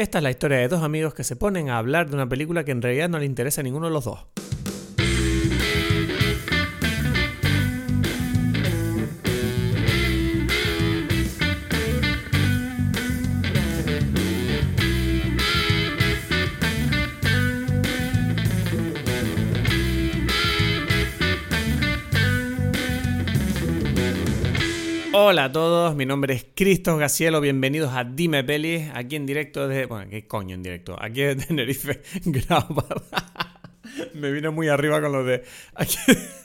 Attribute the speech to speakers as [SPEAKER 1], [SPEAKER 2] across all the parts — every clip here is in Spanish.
[SPEAKER 1] Esta es la historia de dos amigos que se ponen a hablar de una película que en realidad no le interesa a ninguno de los dos. Hola a todos, mi nombre es Cristos Gacielo, bienvenidos a Dime Pelis, aquí en directo desde... Bueno, ¿qué coño en directo? Aquí de Tenerife, grabado. Me vine muy arriba con lo de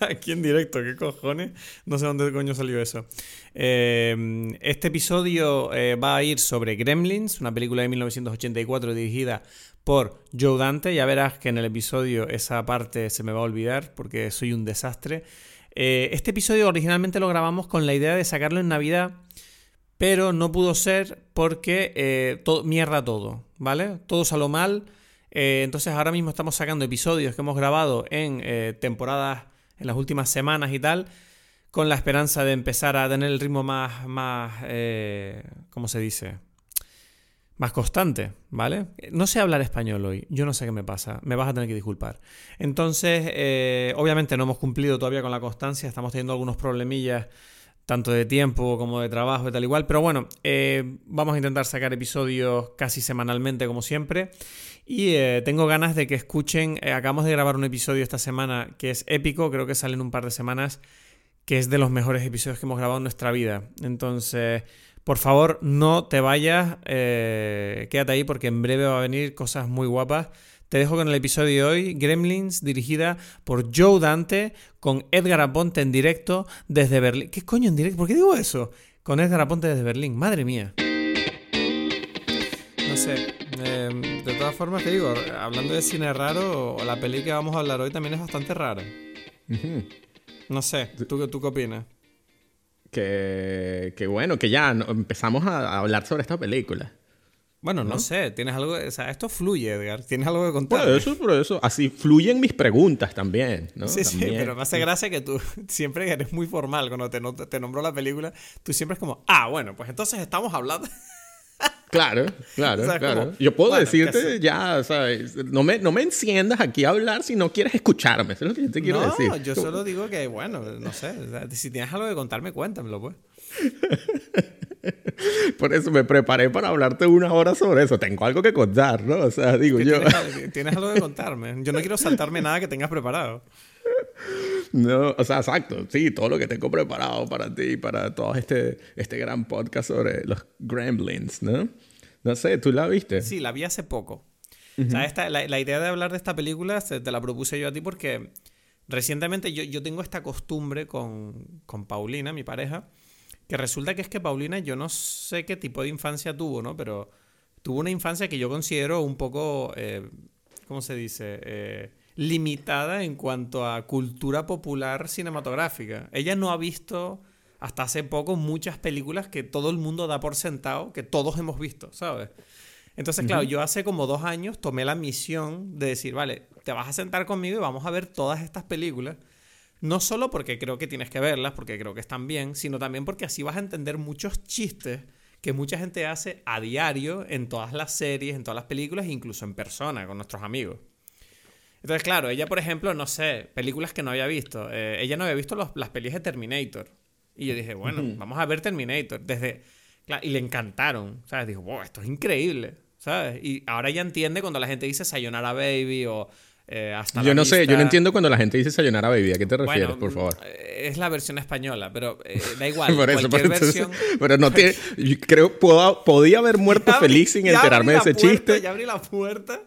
[SPEAKER 1] aquí, en directo, ¿qué cojones? No sé dónde coño salió eso. Eh, este episodio eh, va a ir sobre Gremlins, una película de 1984 dirigida por Joe Dante. Ya verás que en el episodio esa parte se me va a olvidar porque soy un desastre. Eh, este episodio originalmente lo grabamos con la idea de sacarlo en Navidad, pero no pudo ser porque eh, mierda todo, ¿vale? Todo salió mal. Eh, entonces ahora mismo estamos sacando episodios que hemos grabado en temporadas, en las últimas semanas y tal, con la esperanza de empezar a tener el ritmo más, más ¿cómo se dice? Más constante, ¿vale? No sé hablar español hoy, yo no sé qué me pasa, me vas a tener que disculpar. Entonces, eh, obviamente no hemos cumplido todavía con la constancia, estamos teniendo algunos problemillas, tanto de tiempo como de trabajo y tal igual, pero bueno, eh, vamos a intentar sacar episodios casi semanalmente como siempre. Y eh, tengo ganas de que escuchen, acabamos de grabar un episodio esta semana que es épico, creo que sale en un par de semanas, que es de los mejores episodios que hemos grabado en nuestra vida. Entonces... Por favor, no te vayas, eh, quédate ahí porque en breve va a venir cosas muy guapas. Te dejo con el episodio de hoy, Gremlins, dirigida por Joe Dante, con Edgar Aponte en directo desde Berlín. ¿Qué coño en directo? ¿Por qué digo eso? Con Edgar Aponte desde Berlín, madre mía. No sé, em, de todas formas te digo, hablando de cine raro, la peli que vamos a hablar hoy también es bastante rara. No sé, ¿tú, ¿tú qué opinas?
[SPEAKER 2] Que, bueno, que ya empezamos a hablar sobre esta película.
[SPEAKER 1] Bueno, no, sé, tienes algo, o sea, esto fluye, Edgar, tienes algo que contar.
[SPEAKER 2] Por eso, por eso, así fluyen mis preguntas también, ¿no?
[SPEAKER 1] Sí, sí, pero me hace gracia que tú siempre eres muy formal cuando te, te nombró la película, tú siempre es como, ah, bueno, pues entonces estamos hablando...
[SPEAKER 2] Claro, claro, claro. Yo puedo decirte ya, ¿sabes? No me, no me enciendas aquí a hablar si no quieres escucharme. Eso es lo que yo te quiero decir. No,
[SPEAKER 1] yo solo digo que, bueno, no sé. Si tienes algo que contarme, cuéntamelo, pues.
[SPEAKER 2] Por eso me preparé para hablarte una hora sobre eso. Tengo algo que contar, ¿no? O sea, digo yo.
[SPEAKER 1] Tienes, tienes algo que contarme. Yo no quiero saltarme nada que tengas preparado.
[SPEAKER 2] No, o sea, exacto. Sí, todo lo que tengo preparado para ti, para todo este, este gran podcast sobre los Gremlins, ¿no? No sé, ¿tú la viste?
[SPEAKER 1] Sí, la vi hace poco. O sea, esta, la, idea de hablar de esta película te la propuse yo a ti porque recientemente yo, yo tengo esta costumbre con, con, Paulina, mi pareja, que resulta que es que Paulina yo no sé qué tipo de infancia tuvo, ¿no? Pero tuvo una infancia que yo considero un poco, eh, ¿cómo se dice? Eh, limitada en cuanto a cultura popular cinematográfica. Ella no ha visto hasta hace poco muchas películas que todo el mundo da por sentado, que todos hemos visto, ¿sabes? Entonces, claro, yo hace como dos años tomé la misión de decir, vale, te vas a sentar conmigo y vamos a ver todas estas películas. No solo porque creo que tienes que verlas, porque creo que están bien, sino también porque así vas a entender muchos chistes que mucha gente hace a diario en todas las series, en todas las películas, incluso en persona, con nuestros amigos. Entonces, claro, ella, por ejemplo, no sé, películas que no había visto. Eh, ella no había visto las películas de Terminator. Y yo dije, bueno, vamos a ver Terminator. Desde, y le encantaron. ¿Sabes? Dijo, wow, esto es increíble. ¿Sabes? Y ahora ella entiende cuando la gente dice Sayonara Baby o eh, hasta
[SPEAKER 2] yo no sé, yo no entiendo cuando la gente dice Sayonara Baby. ¿A qué te refieres, por favor?
[SPEAKER 1] Eh, es la versión española, pero da igual. por eso, cualquier versión...
[SPEAKER 2] pero no tiene... creo puedo, podía haber muerto feliz sin enterarme de ese chiste.
[SPEAKER 1] Ya abrí la puerta.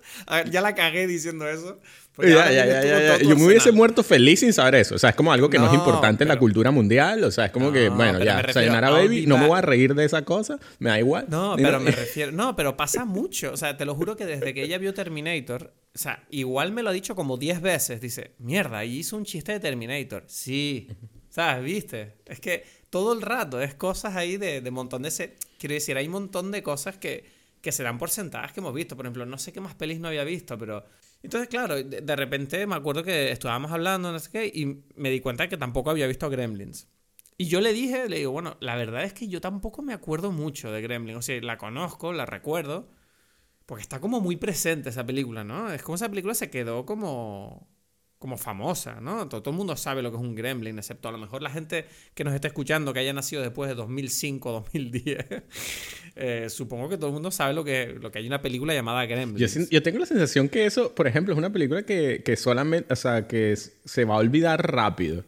[SPEAKER 1] ya la cagué diciendo eso.
[SPEAKER 2] Ya, ya, ya, Yo me hubiese muerto feliz sin saber eso. O sea, es como algo que no, es importante en la cultura mundial. O sea, es como que, bueno, ya, Sayonara Baby, no me voy a reír de esa cosa, me da igual.
[SPEAKER 1] No, pero me refiero. No, pero pasa mucho. O sea, te lo juro que desde que ella vio Terminator, o sea, igual me lo ha dicho como 10 veces. Dice, mierda, y hizo un chiste de Terminator. Sí. ¿Sabes? ¿Viste? Es que todo el rato es cosas ahí de, de montón de... ese Quiero decir, hay un montón de cosas que, que se dan por sentadas que hemos visto. Por ejemplo, no sé qué más pelis no había visto, pero entonces, claro, de, repente me acuerdo que estábamos hablando, no sé qué, y me di cuenta que tampoco había visto Gremlins. Y yo le dije, le digo, bueno, la verdad es que yo tampoco me acuerdo mucho de Gremlins. O sea, la conozco, la recuerdo, Porque está como muy presente esa película, ¿no? Es como esa película se quedó como como famosa, ¿no? Todo, el mundo sabe lo que es un gremlin, excepto a lo mejor la gente que nos está escuchando, que haya nacido después de 2005, 2010. eh, supongo que todo el mundo sabe lo que, lo que hay una película llamada Gremlins.
[SPEAKER 2] Yo, yo tengo la sensación que eso, por ejemplo, es una película que, que solamente, o sea, que se va a olvidar rápido.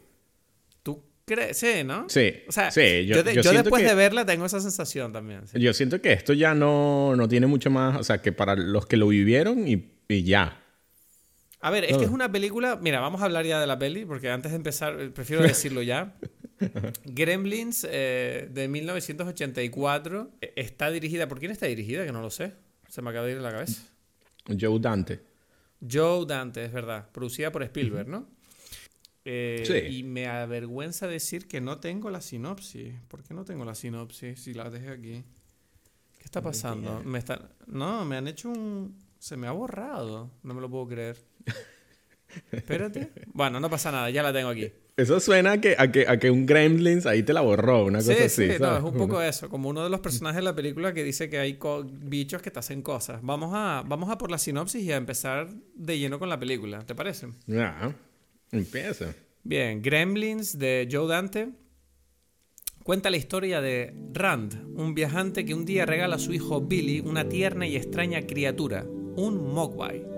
[SPEAKER 1] ¿Tú crees? Sí, ¿no?
[SPEAKER 2] Sí.
[SPEAKER 1] O sea,
[SPEAKER 2] sí,
[SPEAKER 1] yo, yo, después de verla tengo esa sensación también.
[SPEAKER 2] Yo siento que esto ya no, no tiene mucho más, o sea, que para los que lo vivieron y, y ya.
[SPEAKER 1] A ver, es que es una película. Mira, vamos a hablar ya de la peli, porque antes de empezar, eh, prefiero decirlo ya. Gremlins eh, de 1984 eh, está dirigida. ¿Por quién está dirigida? Que no lo sé. Se me acaba de ir en la cabeza.
[SPEAKER 2] Joe Dante.
[SPEAKER 1] Joe Dante, es verdad. Producida por Spielberg, ¿no? sí. Y me avergüenza decir que no tengo la sinopsis. ¿Por qué no tengo la sinopsis si la dejé aquí? ¿Qué está pasando? Me. No, me han hecho un. Se me ha borrado. No me lo puedo creer. Espérate. Bueno, no pasa nada, ya la tengo aquí.
[SPEAKER 2] Eso suena a que, a que, a que un Gremlins ahí te la borró, una cosa así.
[SPEAKER 1] Sí, no, es un poco eso. Como uno de los personajes de la película que dice que hay bichos que te hacen cosas. Vamos a, vamos a por la sinopsis y a empezar de lleno con la película. ¿Te parece?
[SPEAKER 2] Ya. Empieza.
[SPEAKER 1] Bien, Gremlins de Joe Dante. Cuenta la historia de Rand, un viajante que un día regala a su hijo Billy una tierna y extraña criatura, un Mogwai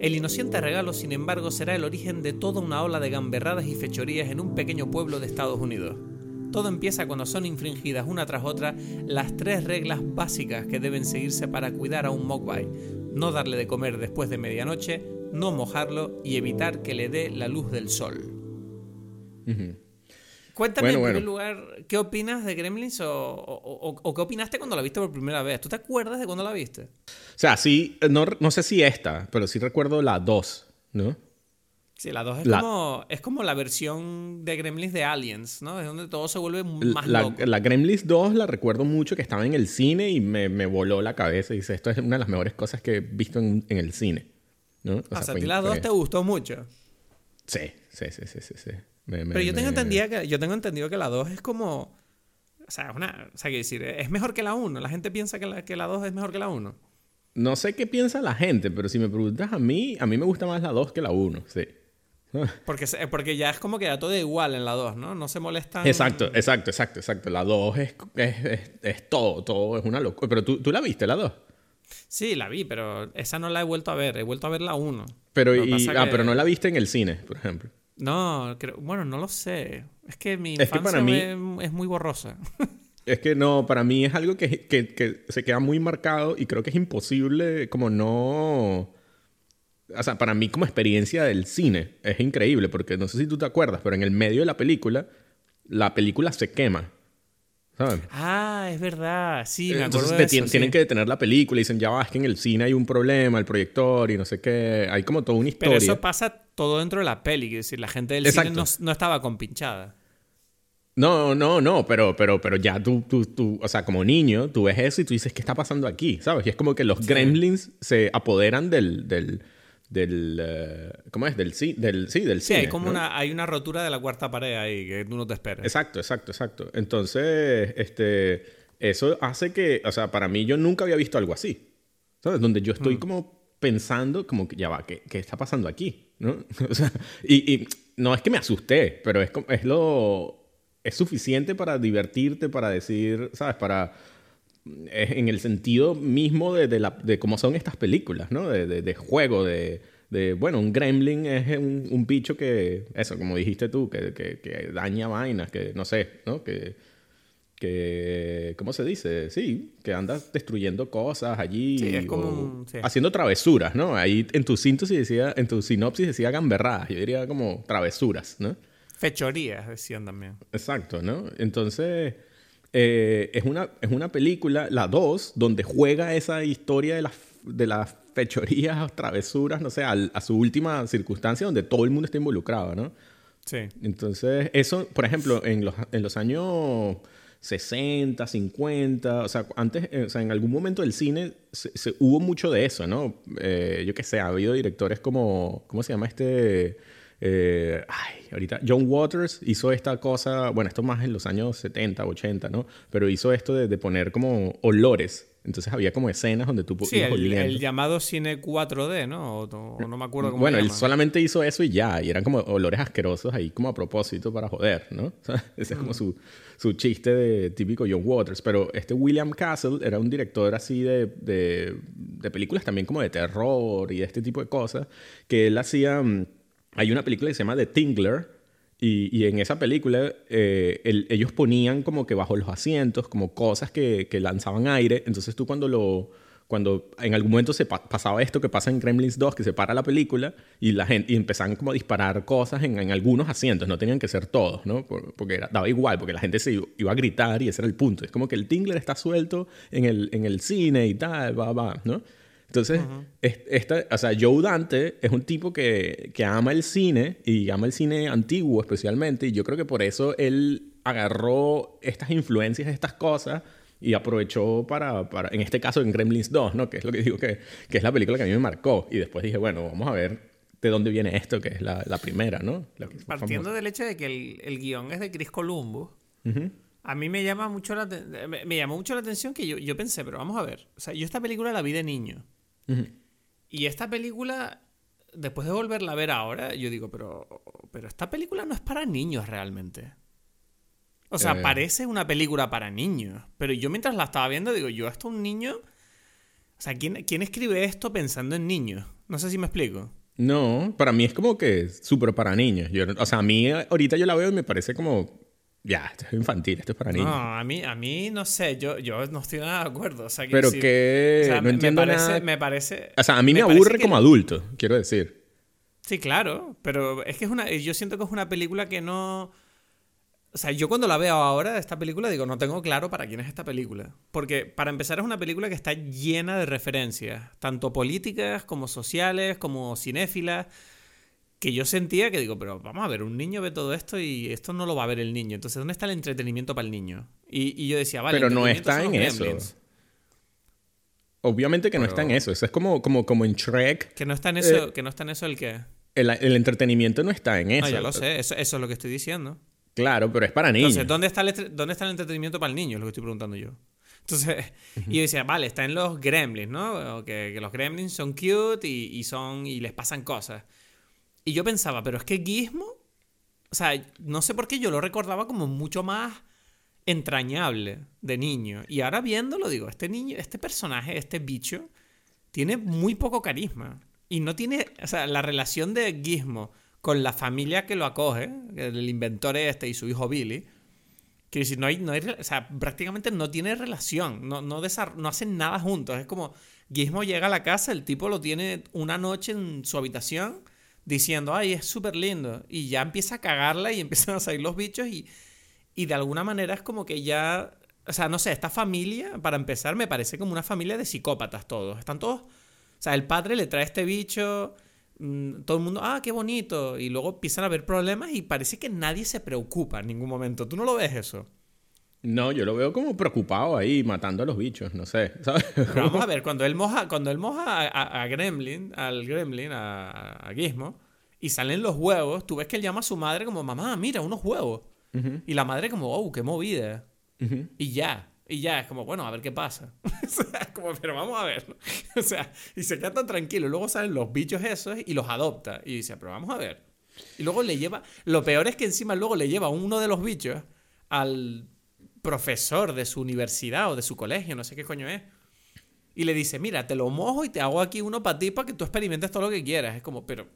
[SPEAKER 1] el inocente regalo, sin embargo, será el origen de toda una ola de gamberradas y fechorías en un pequeño pueblo de Estados Unidos. Todo empieza cuando son infringidas una tras otra las tres reglas básicas que deben seguirse para cuidar a un mogwai. No darle de comer después de medianoche, no mojarlo y evitar que le dé la luz del sol. Cuéntame en primer lugar, ¿qué opinas de Gremlins o, qué opinaste cuando la viste por primera vez? ¿Tú te acuerdas de cuando la viste? O
[SPEAKER 2] sea, sí, no, no sé si esta, pero sí recuerdo la 2, ¿no?
[SPEAKER 1] Sí, la 2 es, Como, es como la versión de Gremlins de Aliens, ¿no? Es donde todo se vuelve más
[SPEAKER 2] la,
[SPEAKER 1] loco.
[SPEAKER 2] La Gremlins 2 la recuerdo mucho que estaba en el cine y me, me voló la cabeza. Y dice, esto es una de las mejores cosas que he visto en, en el cine. ¿no?
[SPEAKER 1] O, sea, a ti la 2 te gustó mucho.
[SPEAKER 2] Sí, sí, sí, sí, sí. sí.
[SPEAKER 1] Pero yo tengo, entendido que, yo tengo entendido que la 2 es como... O sea, una, o sea, decir, es mejor que la 1. La gente piensa que la, que la 2 es mejor que la 1.
[SPEAKER 2] No sé qué piensa la gente, pero si me preguntas a mí, a mí me gusta más la 2 que la 1, sí.
[SPEAKER 1] Porque, porque ya es como que ya todo igual en la 2, ¿no? No se molestan.
[SPEAKER 2] Exacto, exacto, exacto, exacto. La 2 es, es, es, todo, todo es una locura. Pero tú, tú la viste, la 2.
[SPEAKER 1] Sí, la vi, pero esa no la he vuelto a ver. He vuelto a ver la 1.
[SPEAKER 2] Pero, ah, pero no la viste en el cine, por ejemplo.
[SPEAKER 1] No, bueno, no lo sé. Es que mi infancia es, muy borrosa.
[SPEAKER 2] Es que no, para mí es algo que, que, se queda muy marcado y creo que es imposible como no... O sea, para mí como experiencia del cine es increíble porque no sé si tú te acuerdas, pero en el medio de la película, la película se quema.
[SPEAKER 1] Ah, es verdad. Sí, me
[SPEAKER 2] acuerdo
[SPEAKER 1] Entonces
[SPEAKER 2] tienen que detener la película y dicen, ya va, es que en el cine hay un problema, el proyector y no sé qué. Hay como toda una historia.
[SPEAKER 1] Pero eso pasa todo dentro de la peli. Es decir, la gente del cine no, no, estaba compinchada.
[SPEAKER 2] No, no, no, pero, pero, pero ya tú, tú, tú, o sea, como niño, tú ves eso y tú dices, ¿qué está pasando aquí? ¿Sabes? Y es como que los gremlins se apoderan del, del del eh, ¿cómo es? Del, del sí, del
[SPEAKER 1] sí, hay como una hay una rotura de la cuarta pared ahí que tú no te esperas.
[SPEAKER 2] Exacto, exacto, exacto. Entonces, este eso hace que, o sea, para mí yo nunca había visto algo así. ¿Sabes? Donde yo estoy mm. como pensando como que ya va, ¿qué, qué está pasando aquí? ¿No? o sea, y, y, no es que me asusté, pero es es lo es suficiente para divertirte, para decir, ¿sabes? Para en el sentido mismo de, de, la, de cómo son estas películas, ¿no? De, de, juego, de, bueno, un gremlin es un, un, bicho que, eso, como dijiste tú, que, que, que, daña vainas, que no sé, ¿no? Que, que, ¿cómo se dice? Sí, que anda destruyendo cosas allí.
[SPEAKER 1] Sí, es como
[SPEAKER 2] Haciendo travesuras, ¿no? Ahí en tu sinopsis decía, en tu sinopsis decía gamberradas, yo diría como travesuras, ¿no?
[SPEAKER 1] Fechorías decían también.
[SPEAKER 2] Exacto, ¿no? Entonces... Eh, es, una, es una película, la 2, donde juega esa historia de las, de las fechorías, travesuras, no sé, a su última circunstancia donde todo el mundo está involucrado, ¿no?
[SPEAKER 1] Sí.
[SPEAKER 2] Entonces, eso, por ejemplo, en los, en los años 60, 50, o sea, antes, eh, o sea, en algún momento del cine se, hubo mucho de eso, ¿no? Eh, yo qué sé, ha habido directores como, ¿cómo se llama este? Eh, ay, ahorita John Waters hizo esta cosa, bueno, esto más en los años 70, 80, ¿no? Pero hizo esto de, poner como olores Entonces había como escenas donde tú
[SPEAKER 1] sí, el, el, llamado cine 4D, ¿no? O, no me acuerdo cómo
[SPEAKER 2] Bueno, él solamente hizo eso y ya. Y eran como olores asquerosos ahí como a propósito para joder, ¿no? ese es como su, su, chiste de típico John Waters. Pero este William Castle era un director así de, de, de películas también como de terror y de este tipo de cosas. Que él hacía... Hay una película que se llama The Tingler y, en esa película eh, ellos ponían como que bajo los asientos como cosas que, lanzaban aire. Entonces tú cuando lo... Cuando en algún momento se pasaba esto que pasa en Gremlins 2, que se para la película y la gente y empezaban como a disparar cosas en, algunos asientos, no tenían que ser todos, ¿no? porque daba igual, porque la gente se iba, a gritar y ese era el punto. Es como que el Tingler está suelto en el, en el cine y tal, va, va, ¿no? Entonces, esta, o sea, Joe Dante es un tipo que, que, ama el cine y ama el cine antiguo especialmente. Y yo creo que por eso él agarró estas influencias, estas cosas y aprovechó para, para, en este caso, en Gremlins 2, ¿no? Que es lo que digo que, que es la película que a mí me marcó. Y después dije, bueno, vamos a ver de dónde viene esto, que es la, la primera, ¿no?
[SPEAKER 1] Partiendo del hecho de que el, el, guion es de Chris Columbus, a mí me llama mucho la, me, me, llamó mucho la atención que yo, yo pensé, pero vamos a ver, o sea, yo esta película la vi de niño. Y esta película, después de volverla a ver ahora, yo digo, pero, pero esta película no es para niños realmente. O sea, eh. parece una película para niños. Pero yo mientras la estaba viendo, digo, yo esto un niño... O sea, ¿quién, ¿quién escribe esto pensando en niños? No sé si me explico.
[SPEAKER 2] No, para mí es como que súper para niños. Yo, o sea, a mí ahorita yo la veo y me parece como ya, esto es infantil, esto es para niños.
[SPEAKER 1] No, a mí, a mí no sé, yo, yo no estoy nada de acuerdo. O sea, que
[SPEAKER 2] Pero que no entiendo
[SPEAKER 1] me
[SPEAKER 2] parece,
[SPEAKER 1] Me parece...
[SPEAKER 2] O sea, a mí me, aburre como adulto, quiero decir.
[SPEAKER 1] Sí, claro, pero es que es una... Yo siento que es una película que no... O sea, yo cuando la veo ahora, esta película, digo, no tengo claro para quién es esta película. Porque, para empezar, es una película que está llena de referencias, tanto políticas como sociales, como cinéfilas que yo sentía que digo, pero vamos a ver, un niño ve todo esto y esto no lo va a ver el niño. Entonces, ¿dónde está el entretenimiento para el niño? Y, yo decía, vale,
[SPEAKER 2] pero no está en eso. Obviamente que no está en eso. Eso es como, como, como en Shrek.
[SPEAKER 1] Que no está en eso, eh, que no está en eso el que.
[SPEAKER 2] El, entretenimiento no está en eso. Ah,
[SPEAKER 1] ya lo sé, eso, es lo que estoy diciendo.
[SPEAKER 2] Claro, pero es para niños.
[SPEAKER 1] Entonces, ¿dónde está el, dónde está el entretenimiento para el niño? Es lo que estoy preguntando yo. Entonces, y yo decía, vale, está en los gremlins, ¿no? Que, los gremlins son cute y, y, son, y les pasan cosas. Y yo pensaba, pero es que Gizmo, o sea, no sé por qué yo lo recordaba como mucho más entrañable de niño. Y ahora viéndolo, digo, este niño, este personaje, este bicho, tiene muy poco carisma. Y no tiene, o sea, la relación de Gizmo con la familia que lo acoge, el inventor este y su hijo Billy, que si no hay, no hay, o sea, prácticamente no tiene relación, no, no, no hacen nada juntos. Es como, Gizmo llega a la casa, el tipo lo tiene una noche en su habitación diciendo, ay, es súper lindo. Y ya empieza a cagarla y empiezan a salir los bichos y, y de alguna manera es como que ya, o sea, no sé, esta familia, para empezar, me parece como una familia de psicópatas todos. Están todos, o sea, el padre le trae este bicho, mm, todo el mundo, ah, qué bonito. Y luego empiezan a haber problemas y parece que nadie se preocupa en ningún momento. ¿Tú no lo ves eso?
[SPEAKER 2] No, yo lo veo como preocupado ahí, matando a los bichos, no sé.
[SPEAKER 1] vamos a ver, cuando él moja, cuando él moja a, Gremlin, al Gremlin, a, a, Gizmo, y salen los huevos, tú ves que él llama a su madre como, mamá, mira, unos huevos. Y la madre como, oh, qué movida. Y ya. Y ya, es como, bueno, a ver qué pasa. o sea, como, pero vamos a ver. o sea, y se queda tan tranquilo. Luego salen los bichos esos y los adopta. Y dice, pero vamos a ver. Y luego le lleva. Lo peor es que encima luego le lleva uno de los bichos al profesor de su universidad o de su colegio, no sé qué coño es. Y le dice, mira, te lo mojo y te hago aquí uno para ti para que tú experimentes todo lo que quieras. Es como, pero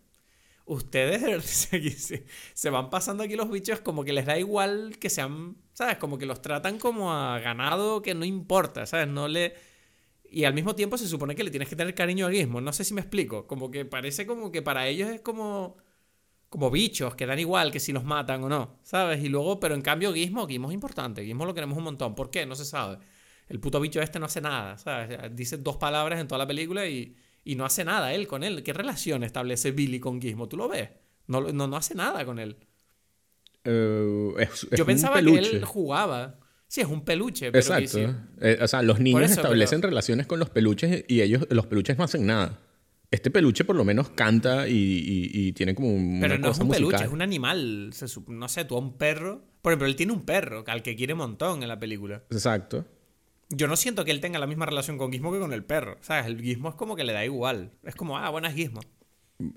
[SPEAKER 1] ustedes se van pasando aquí los bichos como que les da igual que sean, ¿sabes? Como que los tratan como a ganado que no importa, ¿sabes? No le... Y al mismo tiempo se supone que le tienes que tener cariño al guismo. No sé si me explico. Como que parece como que para ellos es como como bichos que dan igual que si los matan o no, ¿sabes? Y luego, pero en cambio Gizmo, Gizmo es importante, Gizmo lo queremos un montón. ¿Por qué? No se sabe. El puto bicho este no hace nada, ¿sabes? Dice dos palabras en toda la película y, y no hace nada él con él. ¿Qué relación establece Billy con Gizmo? ¿Tú lo ves? No, no, no hace nada con él.
[SPEAKER 2] Eh,
[SPEAKER 1] Yo pensaba que él jugaba. Sí, es un peluche. Pero
[SPEAKER 2] Exacto. Eh, o sea, los niños establecen relaciones con los peluches y ellos, los peluches no hacen nada. Este peluche por lo menos canta y, tiene como un.
[SPEAKER 1] Pero no es un peluche, es un animal. no sé, tú a un perro. Por ejemplo, él tiene un perro al que quiere un montón en la película.
[SPEAKER 2] Exacto.
[SPEAKER 1] yo no siento que él tenga la misma relación con Gizmo que con el perro. ¿Sabes? El Gizmo es como que le da igual. Es como, ah, buenas Gizmo.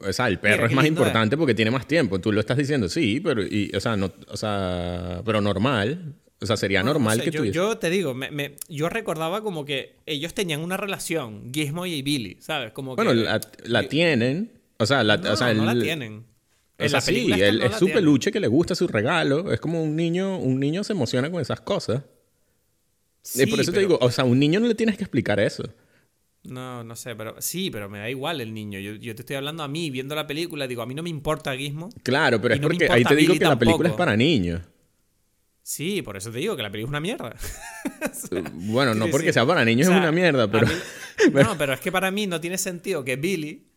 [SPEAKER 2] O sea, el perro
[SPEAKER 1] Mira,
[SPEAKER 2] es más
[SPEAKER 1] lindo
[SPEAKER 2] importante porque tiene más tiempo. Tú lo estás diciendo, sí, pero, y, o sea, no, o sea, pero normal. O sea, sería
[SPEAKER 1] Bueno, no
[SPEAKER 2] normal
[SPEAKER 1] sé,
[SPEAKER 2] que
[SPEAKER 1] yo,
[SPEAKER 2] tú...
[SPEAKER 1] yo te digo, me- me- yo recordaba como que ellos tenían una relación, Gizmo y Billy, ¿sabes? Como
[SPEAKER 2] bueno,
[SPEAKER 1] que,
[SPEAKER 2] la, la tienen. O sea, la,
[SPEAKER 1] no,
[SPEAKER 2] o sea,
[SPEAKER 1] no la tienen.
[SPEAKER 2] O sea,
[SPEAKER 1] la
[SPEAKER 2] sí, él-
[SPEAKER 1] no
[SPEAKER 2] es su
[SPEAKER 1] tienen.
[SPEAKER 2] peluche que le gusta su regalo. Es como un niño, un niño se emociona con esas cosas. y por
[SPEAKER 1] Sí,
[SPEAKER 2] eso te digo, o sea, a un niño no le tienes que explicar eso.
[SPEAKER 1] No, no sé, pero sí, pero me da igual el niño. Yo, yo te estoy hablando a mí, viendo la película, digo, a mí no me importa Gizmo.
[SPEAKER 2] Claro, pero es porque ahí te digo
[SPEAKER 1] Billy
[SPEAKER 2] que la película es para niños.
[SPEAKER 1] Sí, por eso te digo que la película es una mierda.
[SPEAKER 2] Bueno, no porque
[SPEAKER 1] sí.
[SPEAKER 2] sea para niños
[SPEAKER 1] O sea,
[SPEAKER 2] es una mierda, pero...
[SPEAKER 1] mí- no, pero es que para mí no tiene sentido que Billy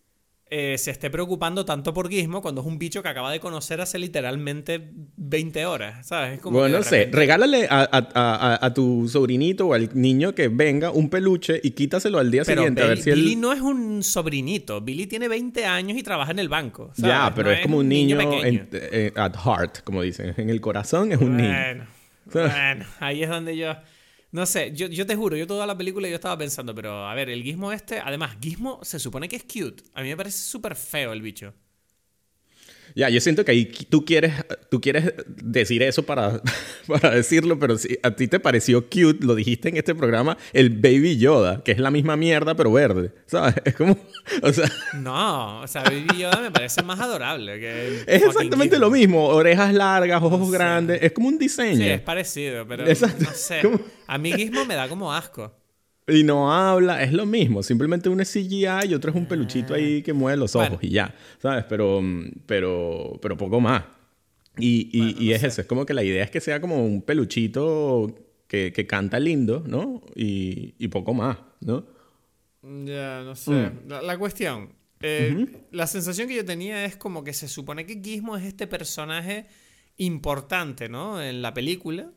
[SPEAKER 1] eh, se esté preocupando tanto por Gizmo cuando es un bicho que acaba de conocer hace literalmente 20 horas, ¿sabes? Es como
[SPEAKER 2] Bueno, no sé, regálale a, a- a- tu sobrinito o al niño que venga un peluche y quítaselo al día
[SPEAKER 1] Pero
[SPEAKER 2] siguiente a ver
[SPEAKER 1] Billy,
[SPEAKER 2] si él...
[SPEAKER 1] Billy no es un sobrinito. Billy tiene 20 años y trabaja en el banco. ¿sabes?
[SPEAKER 2] Ya, pero
[SPEAKER 1] No
[SPEAKER 2] es como un niño, en- eh, at heart, como dicen. En el corazón es un niño.
[SPEAKER 1] Bueno, ahí es donde yo. No sé, yo, yo te juro, yo toda la película yo estaba pensando, pero a ver, el Gizmo este, además, Gizmo se supone que es cute. A mí me parece súper feo el bicho.
[SPEAKER 2] Ya, yo siento que ahí tú quieres, tú quieres decir eso para, para decirlo, pero si a ti te pareció cute, lo dijiste en este programa, el Baby Yoda, que es la misma mierda pero verde, ¿sabes? Es como, o sea,
[SPEAKER 1] No, o sea, Baby Yoda me parece más adorable que el
[SPEAKER 2] es exactamente lo mismo, orejas largas, ojos grandes, es como un
[SPEAKER 1] Sí,
[SPEAKER 2] diseño.
[SPEAKER 1] es parecido, pero
[SPEAKER 2] Exacto.
[SPEAKER 1] no sé.
[SPEAKER 2] ¿Cómo?
[SPEAKER 1] A mí Gizmo me da como asco.
[SPEAKER 2] Y no habla, es lo mismo. Simplemente uno es CGI y otro es un peluchito ahí que mueve los ojos.
[SPEAKER 1] Bueno.
[SPEAKER 2] y ya, ¿sabes? Pero, mm, pero, pero poco más. Y, y,
[SPEAKER 1] Bueno,
[SPEAKER 2] y
[SPEAKER 1] no
[SPEAKER 2] es
[SPEAKER 1] sé.
[SPEAKER 2] eso, es como que la idea es que sea como un peluchito que, que canta lindo, ¿no? Y, y poco más, ¿no?
[SPEAKER 1] Ya, no sé.
[SPEAKER 2] Mm.
[SPEAKER 1] La, la cuestión. eh, La sensación que yo tenía es como que se supone que Gizmo es este personaje importante, ¿no? En la película.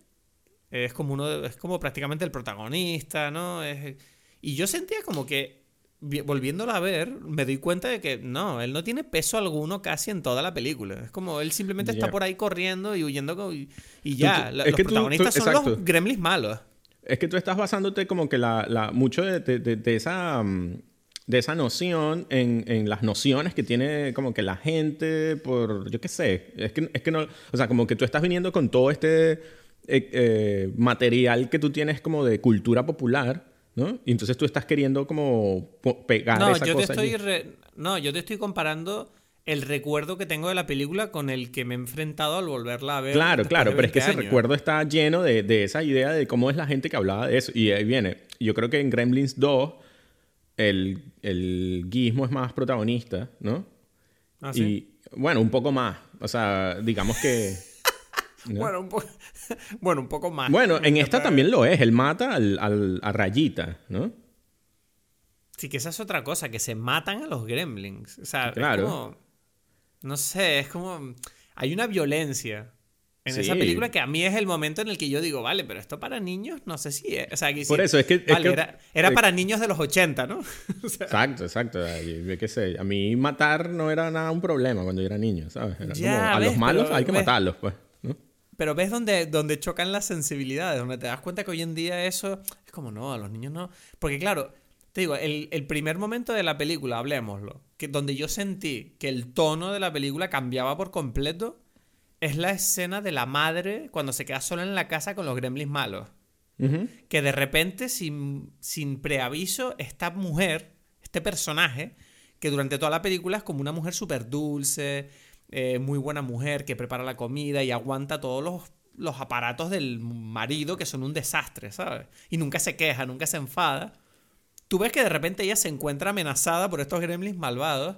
[SPEAKER 1] Es como uno de- es como prácticamente el protagonista, ¿no? Es- y yo sentía como que vi- volviéndola a ver, me doy cuenta de que no, él no tiene peso alguno casi en toda la película. Es como él simplemente está por ahí corriendo y huyendo y, y ya.
[SPEAKER 2] tú-
[SPEAKER 1] los
[SPEAKER 2] tú-
[SPEAKER 1] protagonistas son
[SPEAKER 2] exacto.
[SPEAKER 1] los gremlins malos.
[SPEAKER 2] Es que tú estás basándote como que la, la- mucho de, de- de- de esa, mm, de esa noción en, en las nociones que tiene como que la gente por, yo qué sé, es que, es que no, o sea, como que tú estás viniendo con todo este eh, eh, material que tú tienes como de cultura popular, ¿no? Y entonces tú estás queriendo como pegar
[SPEAKER 1] No,
[SPEAKER 2] esa
[SPEAKER 1] yo te
[SPEAKER 2] cosa
[SPEAKER 1] estoy
[SPEAKER 2] allí.
[SPEAKER 1] re- no, yo te estoy comparando el recuerdo que tengo de la película con el que me he enfrentado al volverla a ver.
[SPEAKER 2] Claro, claro, pero es que
[SPEAKER 1] 20
[SPEAKER 2] ese recuerdo está lleno de, de esa idea de cómo es la gente que hablaba de eso. Y ahí viene. Yo creo que en Gremlins 2 el, el guismo es más protagonista, ¿no?
[SPEAKER 1] ¿Ah, sí?
[SPEAKER 2] Y bueno, un poco más. O sea, digamos que... ¿no?
[SPEAKER 1] Bueno, un po- bueno, un poco más.
[SPEAKER 2] Bueno, en esta
[SPEAKER 1] para-
[SPEAKER 2] también lo es. Él mata al, al- a Rayita, ¿no?
[SPEAKER 1] Sí, que esa es otra cosa, que se matan a los gremlins. O sea,
[SPEAKER 2] Claro.
[SPEAKER 1] es como. No sé, es como. Hay una violencia en esa
[SPEAKER 2] Sí.
[SPEAKER 1] película que a mí es el momento en el que yo digo, vale, pero esto para niños, no sé si es. O sea, que
[SPEAKER 2] Por
[SPEAKER 1] sí,
[SPEAKER 2] eso, es que- es
[SPEAKER 1] vale,
[SPEAKER 2] que-
[SPEAKER 1] era, era
[SPEAKER 2] eh,
[SPEAKER 1] para niños de los 80, ¿no? O sea,
[SPEAKER 2] Exacto, exacto. Yo qué sé. A mí matar no era nada un problema cuando yo era niño, ¿sabes? Era
[SPEAKER 1] Ya,
[SPEAKER 2] como, a
[SPEAKER 1] ves,
[SPEAKER 2] los malos
[SPEAKER 1] pero
[SPEAKER 2] hay que
[SPEAKER 1] ves-
[SPEAKER 2] matarlos, pues.
[SPEAKER 1] Pero ves donde, donde chocan las sensibilidades, donde te das cuenta que hoy en día eso es como no, a los niños no. Porque claro, te digo, el, el primer momento de la película, hablemoslo, que donde yo sentí que el tono de la película cambiaba por completo, es la escena de la madre cuando se queda sola en la casa con los gremlins malos. Que de repente, sin, sin preaviso, esta mujer, este personaje, que durante toda la película es como una mujer súper dulce, eh, muy buena mujer, que prepara la comida y aguanta todos los, los aparatos del marido que son un desastre, ¿sabes? Y nunca se queja, nunca se enfada. Tú ves que de repente ella se encuentra amenazada por estos gremlins malvados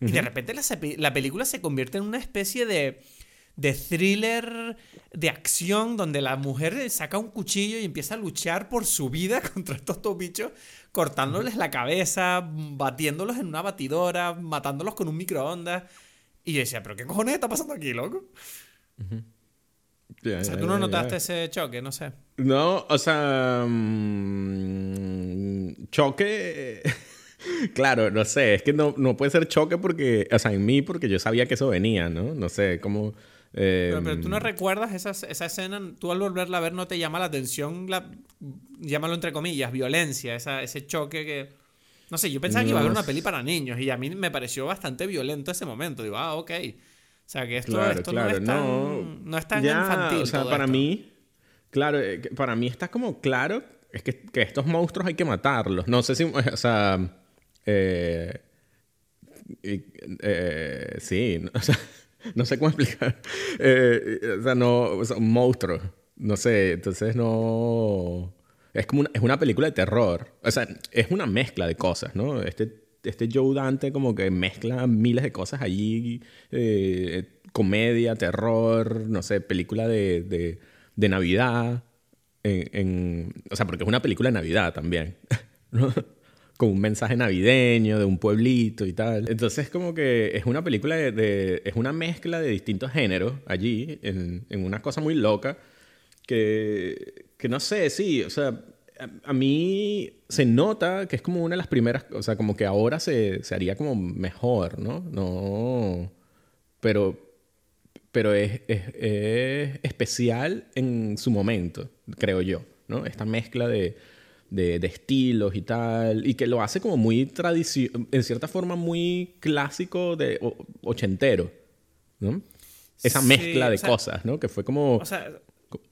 [SPEAKER 1] y de repente la, la película se convierte en una especie de, de thriller de acción donde la mujer saca un cuchillo y empieza a luchar por su vida contra estos dos bichos, cortándoles la cabeza, batiéndolos en una batidora, matándolos con un microondas. Y yo decía, ¿pero qué cojones está pasando aquí, loco? O sea, tú no notaste ese choque, no sé.
[SPEAKER 2] No, o sea, mm, choque. claro, no sé, es que no, no puede ser choque porque, o sea, en mí porque yo sabía que eso venía, ¿no? No sé, cómo,
[SPEAKER 1] Pero, pero tú no
[SPEAKER 2] Em,
[SPEAKER 1] recuerdas esa, esa escena, tú al volverla a ver no te llama la atención, la, llámalo entre comillas, violencia, esa, ese choque que... No sé, yo pensaba que iba a ver una peli para niños y a mí me pareció bastante violento ese momento. Digo, ah, ok. O sea, que esto,
[SPEAKER 2] Claro,
[SPEAKER 1] esto
[SPEAKER 2] claro,
[SPEAKER 1] no es tan,
[SPEAKER 2] no.
[SPEAKER 1] no es tan
[SPEAKER 2] ya,
[SPEAKER 1] infantil.
[SPEAKER 2] O sea, para
[SPEAKER 1] esto.
[SPEAKER 2] mí, claro, eh, para mí está como claro, es que, que estos monstruos hay que matarlos. No sé si, o sea, eh, eh, sí, no, o sea, no sé cómo explicar. Eh, o sea, no, o sea, un monstruo, no sé, entonces no... Es como una, es una película de terror. O sea, es una mezcla de cosas, ¿no? Este, este Joe Dante como que mezcla miles de cosas allí. eh, comedia, terror, no sé, película de, de, de Navidad. En, en- o sea, porque es una película de Navidad también. ¿no? Con un mensaje navideño de un pueblito y tal. Entonces, como que es una película de. de- es una mezcla de distintos géneros allí, en, en una cosa muy loca que, que no sé, sí, o sea, a, a mí se nota que es como una de las primeras, o sea, como que ahora se, se haría como mejor, ¿no? No, pero, pero es, es, es especial en su momento, creo yo, ¿no? Esta mezcla de, de, de estilos y tal, y que lo hace como muy tradicional, en cierta forma muy clásico de o- ochentero, ¿no? Esa
[SPEAKER 1] Sí,
[SPEAKER 2] mezcla de
[SPEAKER 1] o sea-
[SPEAKER 2] cosas, ¿no? Que fue como
[SPEAKER 1] O sea,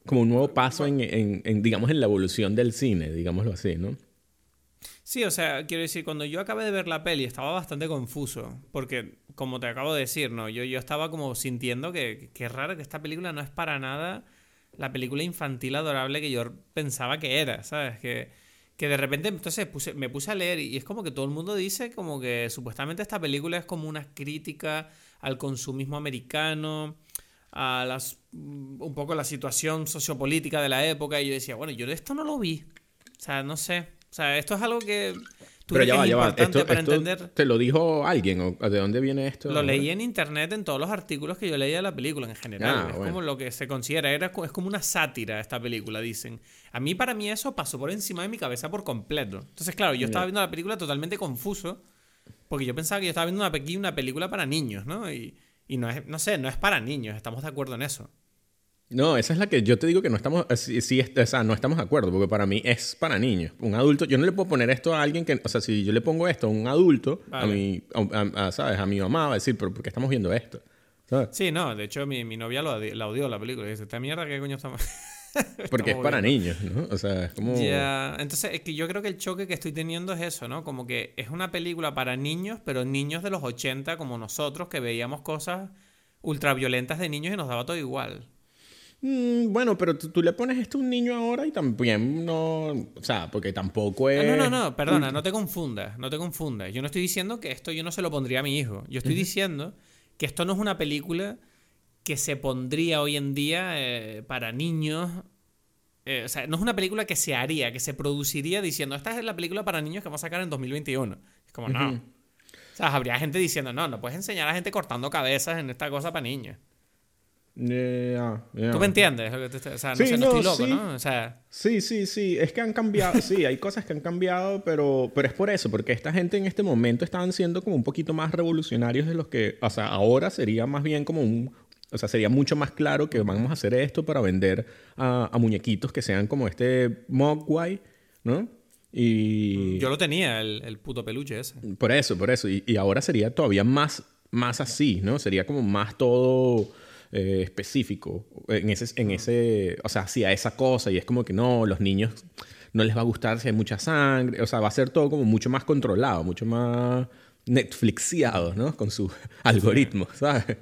[SPEAKER 2] como un nuevo paso en, en- en, digamos, en la evolución del cine, digámoslo así, ¿no?
[SPEAKER 1] Sí, o sea, quiero decir, cuando yo acabé de ver la peli estaba bastante confuso, porque como te acabo de decir, ¿no? Yo, yo estaba como sintiendo que, que es raro que esta película no es para nada la película infantil adorable que yo pensaba que era, ¿sabes? Que, que de repente entonces me puse a leer y es como que todo el mundo dice como que supuestamente esta película es como una crítica al consumismo americano, a las mm, un poco la situación sociopolítica de la época y yo decía, bueno, yo esto no lo vi. O sea, no sé. O sea, esto es algo que tú
[SPEAKER 2] Pero ya va, ya va. Esto,
[SPEAKER 1] para
[SPEAKER 2] esto
[SPEAKER 1] entender.
[SPEAKER 2] ¿Te lo dijo alguien? ¿O ¿De dónde viene esto?
[SPEAKER 1] Lo leí en internet en todos los artículos que yo leía de la película en general.
[SPEAKER 2] Ah,
[SPEAKER 1] es
[SPEAKER 2] bueno.
[SPEAKER 1] como lo que se considera, era, es como una sátira esta película, dicen. A mí, para mí, eso pasó por encima de mi cabeza por completo. Entonces, claro, yo estaba viendo la película totalmente confuso, porque yo pensaba que yo estaba viendo una, una película para niños, ¿no? Y, y no es, no sé, no es para niños, estamos de acuerdo en eso.
[SPEAKER 2] No, esa es la que yo te digo que no estamos, eh, sí, sí, o sea, no estamos de acuerdo, porque para mí es para niños. Un adulto, yo no le puedo poner esto a alguien que, o sea, si yo le pongo esto a un adulto, a mi, a, ¿sabes? A mi mamá va a decir, pero ¿por qué estamos viendo esto? ¿Sabes?
[SPEAKER 1] Sí, no, de hecho, mi, mi novia lo, la odió la película. Dice, ¿esta mierda qué coño estamos...?
[SPEAKER 2] Porque es para
[SPEAKER 1] viendo?".
[SPEAKER 2] niños, ¿no? O sea, es como...
[SPEAKER 1] Ya, entonces es que yo creo que el choque que estoy teniendo es eso, ¿no? Como que es una película para niños, pero niños de los 80 como nosotros que veíamos cosas ultraviolentas de niños y nos daba todo igual.
[SPEAKER 2] Mm, bueno, pero tú, tú le pones esto a un niño ahora y también no... O sea, porque tampoco es...
[SPEAKER 1] Ah, no, no, no, perdona, no te confundas, no te confundas. Yo no estoy diciendo que esto yo no se lo pondría a mi hijo. Yo estoy diciendo que esto no es una película que se pondría hoy en día eh, para niños. Eh, o sea, no es una película que se haría, que se produciría diciendo, esta es la película para niños que vamos a sacar en 2021. Es como, no. O sea, habría gente diciendo, no, no puedes enseñar a gente cortando cabezas en esta cosa para niños.
[SPEAKER 2] Ya, ya.
[SPEAKER 1] ¿Tú me entiendes? O sea, no,
[SPEAKER 2] Sí,
[SPEAKER 1] sé, no
[SPEAKER 2] no,
[SPEAKER 1] estoy loco,
[SPEAKER 2] sí.
[SPEAKER 1] ¿no? O sea,
[SPEAKER 2] Sí, sí, sí. Es que han cambiado. Sí, hay cosas que han cambiado, pero, pero es por eso, porque esta gente en este momento estaban siendo como un poquito más revolucionarios de los que. O sea, ahora sería más bien como un. O sea, sería mucho más claro que vamos a hacer esto para vender a, a muñequitos que sean como este Mogwai, ¿no? Y.
[SPEAKER 1] yo lo tenía, el, el puto peluche ese.
[SPEAKER 2] Por eso, por eso. Y, y ahora sería todavía más, más así, ¿no? Sería como más todo eh, específico en ese, en ese, o sea, hacia esa cosa. Y es como que no, los niños no les va a gustar si hay mucha sangre. O sea, va a ser todo como mucho más controlado, mucho más Netflixiado, ¿no? Con sus algoritmos, ¿sabes?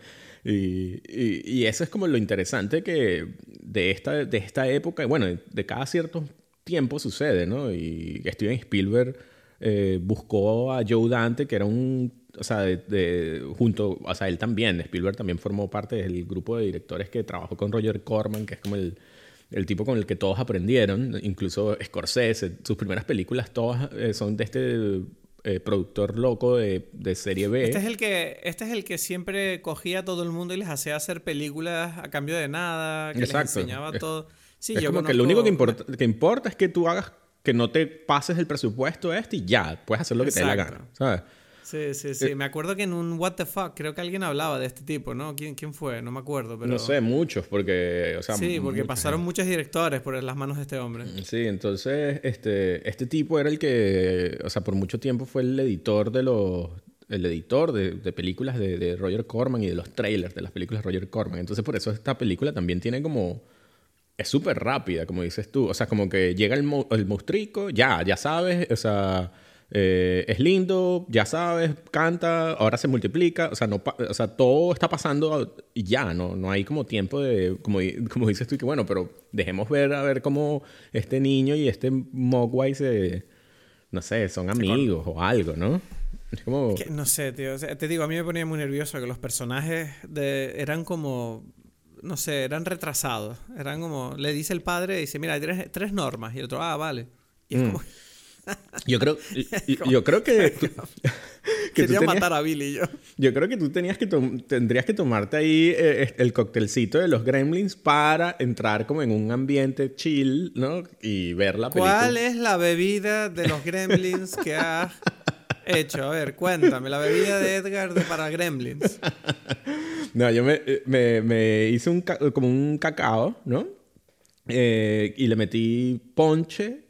[SPEAKER 2] Y, y- eso es como lo interesante que de esta, de esta época, bueno, de cada cierto tiempo sucede, ¿no? Y Steven Spielberg eh, buscó a Joe Dante, que era un, o sea, de- junto, o sea, él también, Spielberg también formó parte del grupo de directores que trabajó con Roger Corman, que es como el, el tipo con el que todos aprendieron, incluso Scorsese, sus primeras películas todas eh, son de este eh, productor loco de, de serie B.
[SPEAKER 1] Este es el que, este es el que siempre cogía a todo el mundo y les hacía hacer películas a cambio de nada, que
[SPEAKER 2] Exacto.
[SPEAKER 1] les enseñaba
[SPEAKER 2] Es-
[SPEAKER 1] todo. Sí,
[SPEAKER 2] es
[SPEAKER 1] yo
[SPEAKER 2] como que lo único que importa, que importa es que tú hagas, que no te pases el presupuesto este y ya, puedes hacer lo que te dé la gana, ¿sabes?
[SPEAKER 1] Sí, sí, sí. Me acuerdo que en un What the Fuck creo que alguien hablaba de este tipo, ¿no? ¿Quién, quién fue? No me acuerdo, pero...
[SPEAKER 2] No sé, muchos, porque... O sea,
[SPEAKER 1] sí, porque pasaron muchos directores por las manos de este hombre.
[SPEAKER 2] Sí, entonces este, este tipo era el que, o sea, por mucho tiempo fue el editor de los, el editor de, de películas de, de Roger Corman y de los trailers de las películas de Roger Corman. Entonces por eso esta película también tiene como, es súper rápida, como dices tú. O sea, como que llega el, mo- el monstruico, ya, ya sabes, o sea, eh, es lindo, ya sabes, canta, ahora se multiplica, o sea, no, o sea, todo está pasando y ya, no, no hay como tiempo de, como, como dices tú, que bueno, pero dejemos ver a ver cómo este niño y este Mogwai se, no sé, son amigos o algo, ¿no? Es como...
[SPEAKER 1] Que no sé, tío. o sea, te digo, a mí me ponía muy nervioso que los personajes de, eran como. No sé, eran retrasados. Eran como. Le dice el padre, dice, mira, hay tres, tres normas. Y el otro, ah, vale. Y es
[SPEAKER 2] Mm.
[SPEAKER 1] como.
[SPEAKER 2] Yo creo, yo creo que, tú- que tú
[SPEAKER 1] Quería
[SPEAKER 2] tenías-
[SPEAKER 1] matar a Billy yo.
[SPEAKER 2] Yo creo que tú tenías que tendrías que tomarte ahí eh, el coctelcito de los gremlins para entrar como en un ambiente chill, ¿no? Y ver la película.
[SPEAKER 1] ¿Cuál es la bebida de los gremlins que has hecho? A ver, cuéntame. La bebida de Edgar de para gremlins.
[SPEAKER 2] No, yo me, eh, me- me hice un como un cacao, ¿no? Eh, y le metí ponche.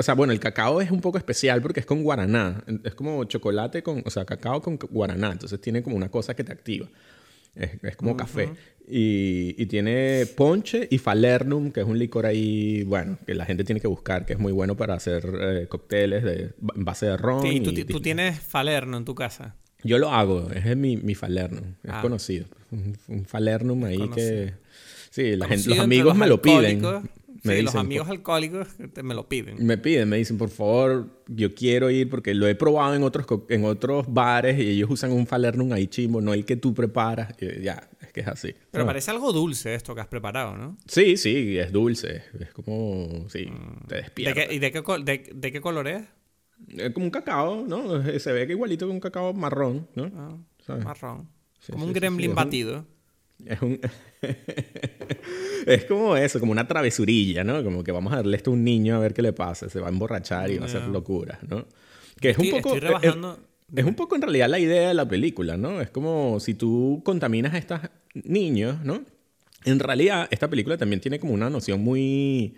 [SPEAKER 2] O sea, bueno, el cacao es un poco especial porque es con guaraná. Es como chocolate con, o sea, cacao con guaraná. Entonces tiene como una cosa que te activa. Es, es como café. Y, y tiene ponche y falernum, que es un licor ahí, bueno, que la gente tiene que buscar, que es muy bueno para hacer eh, cócteles de, en base de ron.
[SPEAKER 1] Sí, y tú,
[SPEAKER 2] y-
[SPEAKER 1] tú tienes Falerno en tu casa.
[SPEAKER 2] yo lo hago, es mi, mi falernum, es
[SPEAKER 1] Ah.
[SPEAKER 2] conocido. Un, un falernum ahí
[SPEAKER 1] conocido.
[SPEAKER 2] que... Sí, la gente, los amigos me lo piden. Me
[SPEAKER 1] sí, los amigos
[SPEAKER 2] por-
[SPEAKER 1] alcohólicos te- me lo piden.
[SPEAKER 2] me piden, me dicen, por favor, yo quiero ir porque lo he probado en otros, en otros bares y ellos usan un falernum ahí chimbo, no el que tú preparas. Y ya, es que es así.
[SPEAKER 1] Pero
[SPEAKER 2] Ah.
[SPEAKER 1] parece algo dulce esto que has preparado, ¿no?
[SPEAKER 2] Sí, sí, es dulce. Es como, sí, te
[SPEAKER 1] Mm. ¿De
[SPEAKER 2] despierta.
[SPEAKER 1] qué, ¿Y de qué, de, de qué color es?
[SPEAKER 2] Es como un cacao, ¿no? Se ve que igualito que un cacao marrón, ¿no?
[SPEAKER 1] Ah, marrón.
[SPEAKER 2] Sí,
[SPEAKER 1] Como
[SPEAKER 2] sí,
[SPEAKER 1] un gremlin batido.
[SPEAKER 2] Es un... es como eso, como una travesurilla, ¿no? Como que vamos a darle esto a un niño a ver qué le pasa. Se va a emborrachar y va a hacer locuras, ¿no? Que es un
[SPEAKER 1] Estoy-
[SPEAKER 2] poco...
[SPEAKER 1] estoy rebajando-
[SPEAKER 2] Es, es un poco en realidad la idea de la película, ¿no? Es como si tú contaminas a estos niños, ¿no? En realidad, esta película también tiene como una noción muy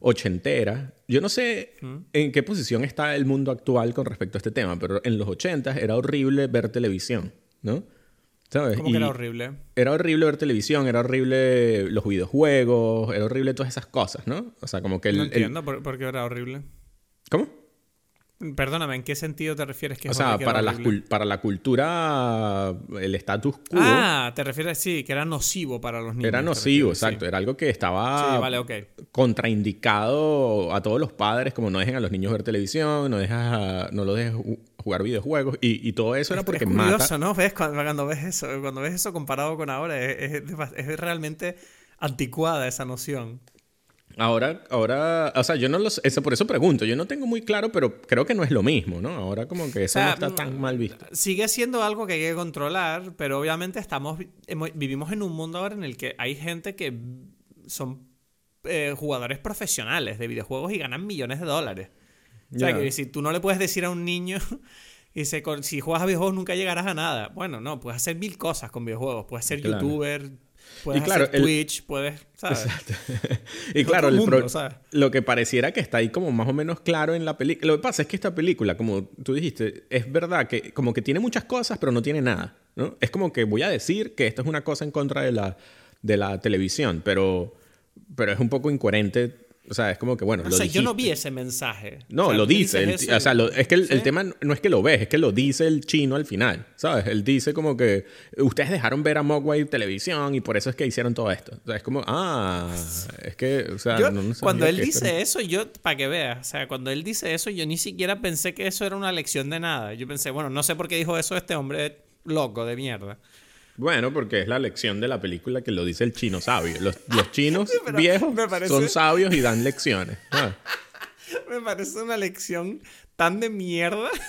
[SPEAKER 2] ochentera. Yo no sé en qué posición está el mundo actual con respecto a este tema, pero en los ochentas era horrible ver televisión, ¿no? ¿Sabes?
[SPEAKER 1] Como que era horrible.
[SPEAKER 2] era horrible ver televisión, era horrible los videojuegos, era horrible todas esas cosas, ¿no? O sea, como que el...
[SPEAKER 1] no
[SPEAKER 2] el-
[SPEAKER 1] entiendo por, por qué era horrible.
[SPEAKER 2] ¿Cómo?
[SPEAKER 1] Perdóname, ¿en qué sentido te refieres que
[SPEAKER 2] O sea, para la, para la cultura, el status quo
[SPEAKER 1] Ah, te refieres, sí, que era nocivo para los niños.
[SPEAKER 2] era nocivo,
[SPEAKER 1] refieres, sí.
[SPEAKER 2] exacto. Era algo que estaba
[SPEAKER 1] Sí, vale, ok.
[SPEAKER 2] contraindicado a todos los padres, como no dejen a los niños ver televisión, no, dejas a- no los dejes ju- jugar videojuegos, y, y todo eso era porque
[SPEAKER 1] es
[SPEAKER 2] mata...
[SPEAKER 1] curioso, ¿no? ¿Ves? Cuando, cuando ves eso, cuando ves eso comparado con ahora, es, es- es realmente anticuada esa noción.
[SPEAKER 2] Ahora, ahora, o sea, yo no lo sé, eso por eso pregunto, yo no tengo muy claro, pero creo que no es lo mismo, ¿no? Ahora como que eso
[SPEAKER 1] O sea,
[SPEAKER 2] no está tan mal visto.
[SPEAKER 1] Sigue siendo algo que hay que controlar, pero obviamente estamos vivimos en un mundo ahora en el que hay gente que son eh, jugadores profesionales de videojuegos y ganan millones de dólares. O sea, que si tú no le puedes decir a un niño, dice, con- si juegas a videojuegos nunca llegarás a nada. Bueno, no, puedes hacer mil cosas con videojuegos. Puedes ser
[SPEAKER 2] Claro.
[SPEAKER 1] youtuber, puedes
[SPEAKER 2] Y claro,
[SPEAKER 1] hacer
[SPEAKER 2] el-
[SPEAKER 1] Twitch, puedes, ¿sabes?
[SPEAKER 2] y claro,
[SPEAKER 1] otro
[SPEAKER 2] el
[SPEAKER 1] mundo,
[SPEAKER 2] pro-
[SPEAKER 1] ¿sabes?
[SPEAKER 2] lo que pareciera que está ahí como más o menos claro en la película. Lo que pasa es que esta película, como tú dijiste, es verdad que como que tiene muchas cosas, pero no tiene nada. ¿no? Es como que voy a decir que esto es una cosa en contra de la, de la televisión, pero, pero es un poco incoherente. O sea, es como que, bueno,
[SPEAKER 1] O
[SPEAKER 2] lo
[SPEAKER 1] sea, yo no vi ese mensaje.
[SPEAKER 2] No,
[SPEAKER 1] O sea,
[SPEAKER 2] lo dice. el
[SPEAKER 1] eso
[SPEAKER 2] o sea, lo- es que el, el
[SPEAKER 1] ¿Sí?
[SPEAKER 2] tema no es que lo ves, es que lo dice el chino al final, ¿sabes? Él dice como que ustedes dejaron ver a Mogwai televisión y por eso es que hicieron todo esto. O sea, es como, ah, es que, o sea,
[SPEAKER 1] Yo,
[SPEAKER 2] no- no
[SPEAKER 1] cuando él dice
[SPEAKER 2] era-
[SPEAKER 1] eso, yo, para que veas, o sea, cuando él dice eso, yo ni siquiera pensé que eso era una lección de nada. Yo pensé, bueno, no sé por qué dijo eso este hombre loco de mierda.
[SPEAKER 2] Bueno, porque es la lección de la película que lo dice el chino sabio. Los, los chinos viejos
[SPEAKER 1] parece-
[SPEAKER 2] son sabios y dan lecciones. Ah.
[SPEAKER 1] Me parece una lección tan de mierda.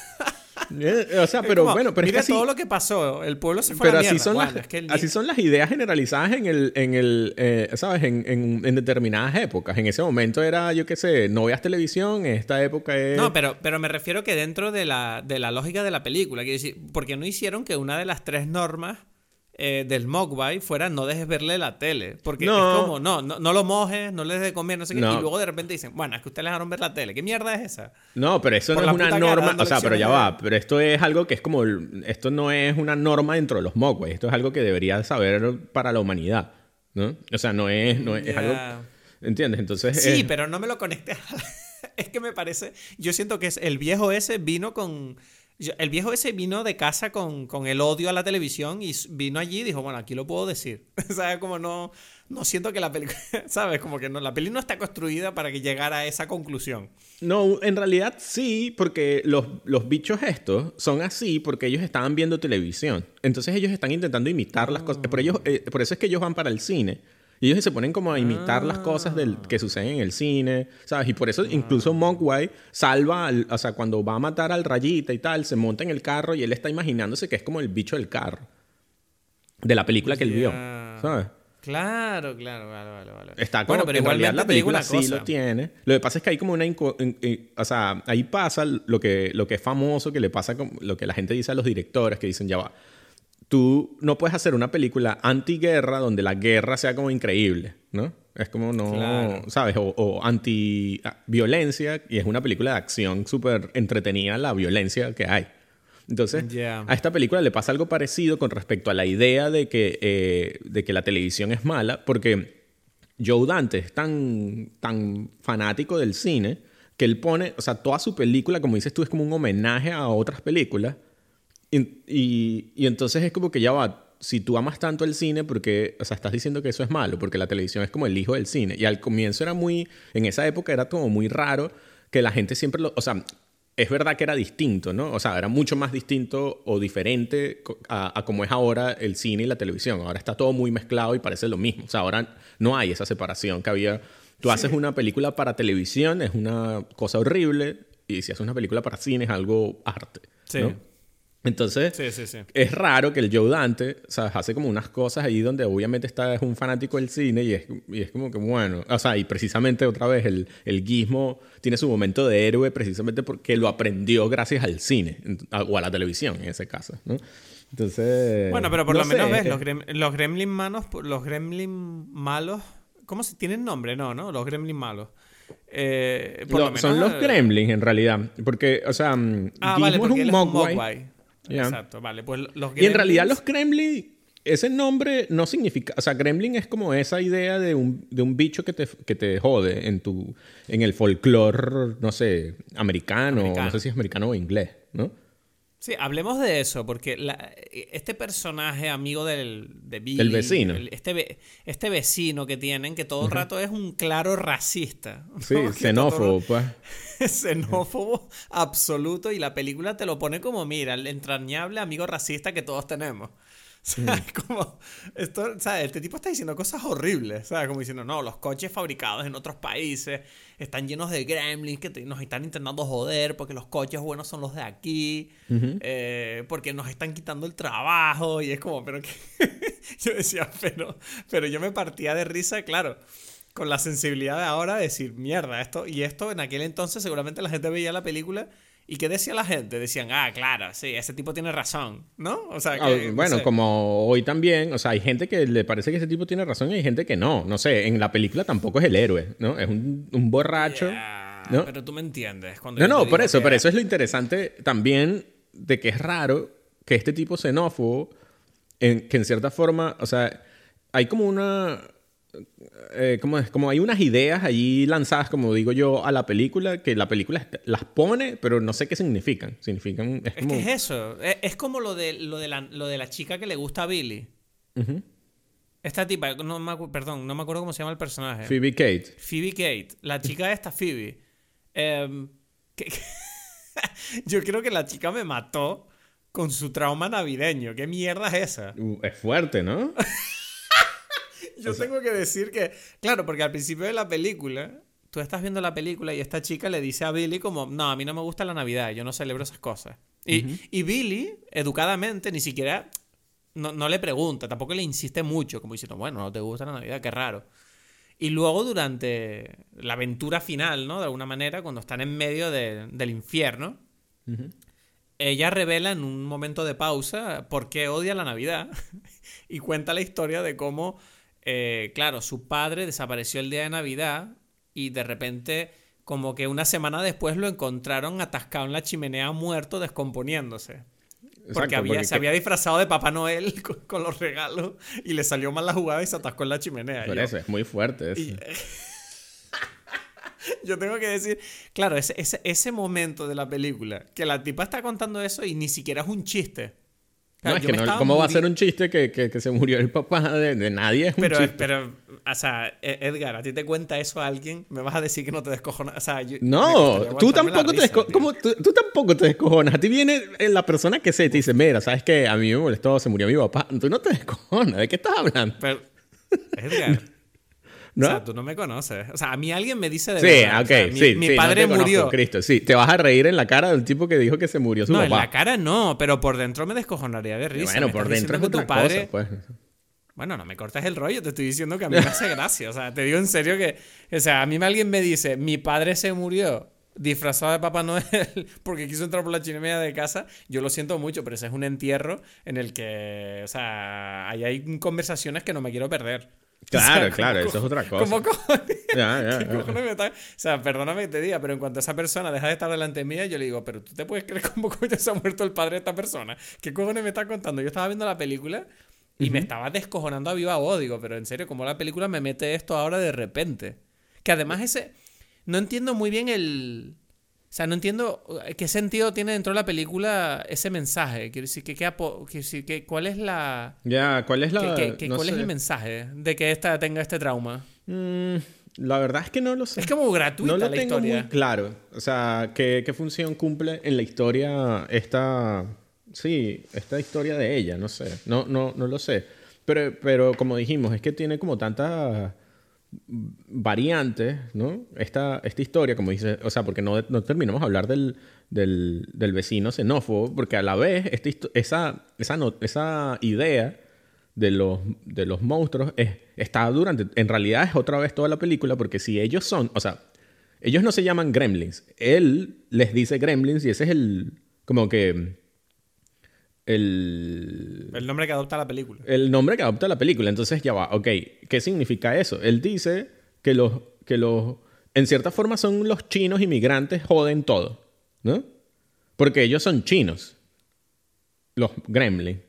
[SPEAKER 2] Eh, o sea, pero bueno, pero
[SPEAKER 1] mira
[SPEAKER 2] es que así,
[SPEAKER 1] todo lo que pasó, el pueblo se fue
[SPEAKER 2] pero
[SPEAKER 1] a la
[SPEAKER 2] así
[SPEAKER 1] mierda.
[SPEAKER 2] son,
[SPEAKER 1] Bueno,
[SPEAKER 2] las,
[SPEAKER 1] es que el-
[SPEAKER 2] así son las ideas generalizadas en el, en el eh, ¿sabes? En, en- en determinadas épocas. En ese momento era, yo qué sé, no veas televisión, en esta época es...
[SPEAKER 1] No, pero, pero me refiero que dentro de la, de la lógica de la película, quiero decir, porque no hicieron que una de las tres normas eh, del Mogwai fuera no dejes verle la tele. Porque
[SPEAKER 2] No.
[SPEAKER 1] es como, no, no, no lo mojes, no les des de comer, no sé qué.
[SPEAKER 2] No.
[SPEAKER 1] Y luego de repente dicen, bueno, es que ustedes dejaron ver la tele. ¿Qué mierda es esa?
[SPEAKER 2] No, pero eso
[SPEAKER 1] Por
[SPEAKER 2] no es una norma. O sea, pero ya va. Pero esto es algo que es como. Esto no es una norma dentro de los Mogwai. Esto es algo que debería saber para la humanidad. ¿No? O sea, no es, no es, algo. ¿Entiendes? Entonces.
[SPEAKER 1] Sí,
[SPEAKER 2] es-
[SPEAKER 1] pero no me lo conecté. es que me parece. Yo siento que es, el viejo ese vino con. Yo- El viejo ese vino de casa con, con el odio a la televisión y vino allí y dijo, bueno, aquí lo puedo decir. ¿Sabes? Como no, no siento que la película, ¿sabes? Como que no, la peli no está construida para que llegara a esa conclusión.
[SPEAKER 2] No, en realidad sí, porque los, los bichos estos son así porque ellos estaban viendo televisión. Entonces ellos están intentando imitar las cosas. Por, ellos, eh, por eso es que ellos van para el cine. Y ellos se ponen como a imitar las cosas del, que suceden en el cine, ¿sabes? Y por eso incluso Mogwai salva, al- o sea, cuando va a matar al rayita y tal, se monta en el carro y él está imaginándose que es como el bicho del carro. De la película que él vio. ¿sabes?
[SPEAKER 1] Claro, claro, vale, vale, vale.
[SPEAKER 2] Está
[SPEAKER 1] bueno,
[SPEAKER 2] como-
[SPEAKER 1] pero
[SPEAKER 2] en realidad
[SPEAKER 1] igualmente
[SPEAKER 2] la película sí
[SPEAKER 1] cosa.
[SPEAKER 2] lo tiene. Lo que pasa es que hay como una... o sea, ahí pasa lo que, lo que es famoso, que le pasa con lo que la gente dice a los directores, que dicen, ya va, tú no puedes hacer una película antiguerra donde la guerra sea como increíble, ¿no? Es como no,
[SPEAKER 1] Claro.
[SPEAKER 2] ¿sabes? O, o anti-violencia y es una película de acción súper entretenida la violencia que hay. Entonces, a esta película le pasa algo parecido con respecto a la idea de que, eh, de que la televisión es mala, porque Joe Dante es tan, tan fanático del cine que él pone, o sea, toda su película, como dices tú, es como un homenaje a otras películas. Y, y- y entonces es como que ya va, si tú amas tanto el cine, porque, o sea, estás diciendo que eso es malo, porque la televisión es como el hijo del cine. Y al comienzo era muy, en esa época era como muy raro que la gente siempre lo, o sea, es verdad que era distinto, ¿no? O sea, era mucho más distinto o diferente a, a como es ahora el cine y la televisión. Ahora está todo muy mezclado y parece lo mismo. O sea, ahora no hay esa separación que había. Tú haces una película para televisión, es una cosa horrible, y si haces una película para cine es algo arte.
[SPEAKER 1] Sí.
[SPEAKER 2] ¿no? Entonces,
[SPEAKER 1] Sí, sí, sí.
[SPEAKER 2] es raro que el Joe Dante, ¿sabes? Hace como unas cosas ahí donde obviamente está, es un fanático del cine y es, y es como que, bueno, o sea, y precisamente otra vez el, el guismo tiene su momento de héroe precisamente porque lo aprendió gracias al cine o a la televisión en ese caso, ¿no? Entonces...
[SPEAKER 1] Bueno, pero por
[SPEAKER 2] no
[SPEAKER 1] lo menos ves, los, grem- los gremlin manos, los gremlin malos, ¿cómo se tienen nombre? No, ¿no? Los gremlin malos. Eh, por
[SPEAKER 2] lo-
[SPEAKER 1] lo menos,
[SPEAKER 2] son los gremlins en realidad, porque, o sea, mm,
[SPEAKER 1] Ah,
[SPEAKER 2] Gizmo
[SPEAKER 1] vale, porque
[SPEAKER 2] es un mogwai.
[SPEAKER 1] Exacto, vale. Pues los
[SPEAKER 2] Y en realidad los Gremlin, ese nombre no significa, o sea, Gremlin es como esa idea de un, de un bicho que te, que te jode en tu, en el folclore, no sé, americano,
[SPEAKER 1] Americano.
[SPEAKER 2] no sé si es americano o inglés, ¿no?
[SPEAKER 1] Sí, hablemos de eso, porque la- este personaje amigo del, de Billy,
[SPEAKER 2] Del vecino.
[SPEAKER 1] el- este, este vecino que tienen, que todo el rato es un claro racista. ¿no?
[SPEAKER 2] Sí, xenófobo, pues.
[SPEAKER 1] xenófobo absoluto, y la película te lo pone como, mira, el entrañable amigo racista que todos tenemos. O sea, es como, esto, ¿sabes? Este tipo está diciendo cosas horribles, ¿sabes? Como diciendo, no, los coches fabricados en otros países están llenos de gremlins que te- nos están intentando joder porque los coches buenos son los de aquí, eh, porque nos están quitando el trabajo y es como, pero que... yo decía, pero, pero yo me partía de risa, claro. Con la sensibilidad de ahora de decir, mierda, esto y esto en aquel entonces seguramente la gente veía la película y ¿qué decía la gente? Decían, ah, claro, sí, ese tipo tiene razón, ¿no? O sea, que,
[SPEAKER 2] Ah,
[SPEAKER 1] no
[SPEAKER 2] bueno,
[SPEAKER 1] sé.
[SPEAKER 2] como hoy también, o sea, hay gente que le parece que ese tipo tiene razón y hay gente que no. No sé, en la película tampoco es el héroe, ¿no? Es un, un borracho. ¿no?
[SPEAKER 1] Pero tú me entiendes. Cuando
[SPEAKER 2] No, no, por eso,
[SPEAKER 1] que-
[SPEAKER 2] pero eso es lo interesante también de que es raro que este tipo xenófobo, en, que en cierta forma, o sea, hay como una, eh, ¿cómo es? Como hay unas ideas allí lanzadas, como digo yo, a la película, que la película las pone, pero no sé qué significan. Significan, es
[SPEAKER 1] Es
[SPEAKER 2] como...
[SPEAKER 1] que es eso. Es, es como lo de, lo, de la, lo de la chica que le gusta a Billy. Esta tipa, no me perdón, no me acuerdo cómo se llama el personaje.
[SPEAKER 2] Phoebe Kate.
[SPEAKER 1] Phoebe Kate. La chica esta, Phoebe. Em, que- yo creo que la chica me mató con su trauma navideño. ¿Qué mierda es esa?
[SPEAKER 2] Uh, es fuerte, ¿no?
[SPEAKER 1] Yo tengo que decir que, claro, porque al principio de la película tú estás viendo la película y esta chica le dice a Billy como, no, a mí no me gusta la Navidad, yo no celebro esas cosas. Y, y Billy, educadamente, ni siquiera no, no, le pregunta, tampoco le insiste mucho, como diciendo, bueno, no te gusta la Navidad, qué raro. Y luego durante la aventura final, ¿no? De alguna manera, cuando están en medio de, del infierno, ella revela en un momento de pausa por qué odia la Navidad y cuenta la historia de cómo, eh, claro, su padre desapareció el día de Navidad y de repente como que una semana después lo encontraron atascado en la chimenea muerto descomponiéndose porque, había, se había disfrazado de Papá Noel con, los regalos y le salió mal la jugada y se atascó en la chimenea.
[SPEAKER 2] Por eso, es muy fuerte eso.
[SPEAKER 1] yo tengo que decir, claro, ese, ese, ese, momento de la película, que la tipa está contando eso y ni siquiera es un chiste
[SPEAKER 2] no, es que no, ¿cómo va a ser un chiste que, que, se murió el papá de, nadie? Es un
[SPEAKER 1] pero,
[SPEAKER 2] chiste.
[SPEAKER 1] pero, o sea, e, Edgar, a ti te cuenta eso a alguien, me vas a decir que no te descojonas. O sea,
[SPEAKER 2] no, tú tampoco, te descojonas, tú, tampoco te descojonas. A ti viene la persona que se te dice, mira, ¿sabes qué? A mí me molestó, se murió mi papá. Tú no te descojonas. ¿De qué estás hablando?
[SPEAKER 1] Pero, Edgar. O sea, tú no me conoces. O sea, a mí alguien me dice de
[SPEAKER 2] sí, verdad. ok,
[SPEAKER 1] mi,
[SPEAKER 2] sí,
[SPEAKER 1] mi padre murió.
[SPEAKER 2] Cristo, sí. Te vas a reír en la cara del tipo que dijo que se murió su
[SPEAKER 1] no,
[SPEAKER 2] papá.
[SPEAKER 1] No, en la cara no, pero por dentro me descojonaría de risa.
[SPEAKER 2] Bueno, por dentro es otra tu padre... cosa, pues.
[SPEAKER 1] Bueno, no me cortes el rollo, te estoy diciendo que a mí me hace gracia. O sea, te digo en serio que. O sea, a mí alguien me dice, mi padre se murió disfrazado de Papá Noel porque quiso entrar por la chimenea de casa, yo lo siento mucho, pero ese es un entierro en el que, o sea, ahí hay conversaciones que no me quiero perder.
[SPEAKER 2] Claro, claro, eso es otra cosa.
[SPEAKER 1] ¿Cómo cojones? Ya, ya, O sea, perdóname que te diga, pero en cuanto esa persona deja de estar delante mía, yo le digo, pero tú te puedes creer cómo coño se ha muerto el padre de esta persona. ¿Qué cojones me estás contando? Yo estaba viendo la película y me estaba descojonando a viva voz. Digo, pero en serio, ¿cómo la película me mete esto ahora de repente? Que además ese... No entiendo muy bien el... O sea, no entiendo eh, qué sentido tiene dentro de la película ese mensaje. Quiero decir, que, que, ¿cuál es la.
[SPEAKER 2] Ya, ¿cuál es la.
[SPEAKER 1] ¿Cuál es el mensaje de que esta tenga este trauma?
[SPEAKER 2] Mm, la verdad es que no lo sé.
[SPEAKER 1] Es como gratuita
[SPEAKER 2] no lo
[SPEAKER 1] la
[SPEAKER 2] tengo
[SPEAKER 1] historia.
[SPEAKER 2] Muy claro. O sea, ¿qué, ¿qué función cumple en la historia esta. Sí, esta historia de ella? No sé. No, no, no lo sé. Pero, pero como dijimos, es que tiene como tantas variantes, ¿no? Esta, esta historia, como dice, o sea, porque no, no terminamos de hablar del, del, del, vecino xenófobo, porque a la vez esa, esa, esa idea de los, de los monstruos es, está durante, en realidad es otra vez toda la película, porque si ellos son, o sea, ellos no se llaman gremlins, él les dice gremlins y ese es el, como que el...
[SPEAKER 1] El nombre que adopta la película.
[SPEAKER 2] El nombre que adopta la película. Entonces ya va, ok, ¿qué significa eso? Él dice que los, que los, en cierta forma son los chinos inmigrantes joden todo, ¿no? Porque ellos son chinos, los gremlins.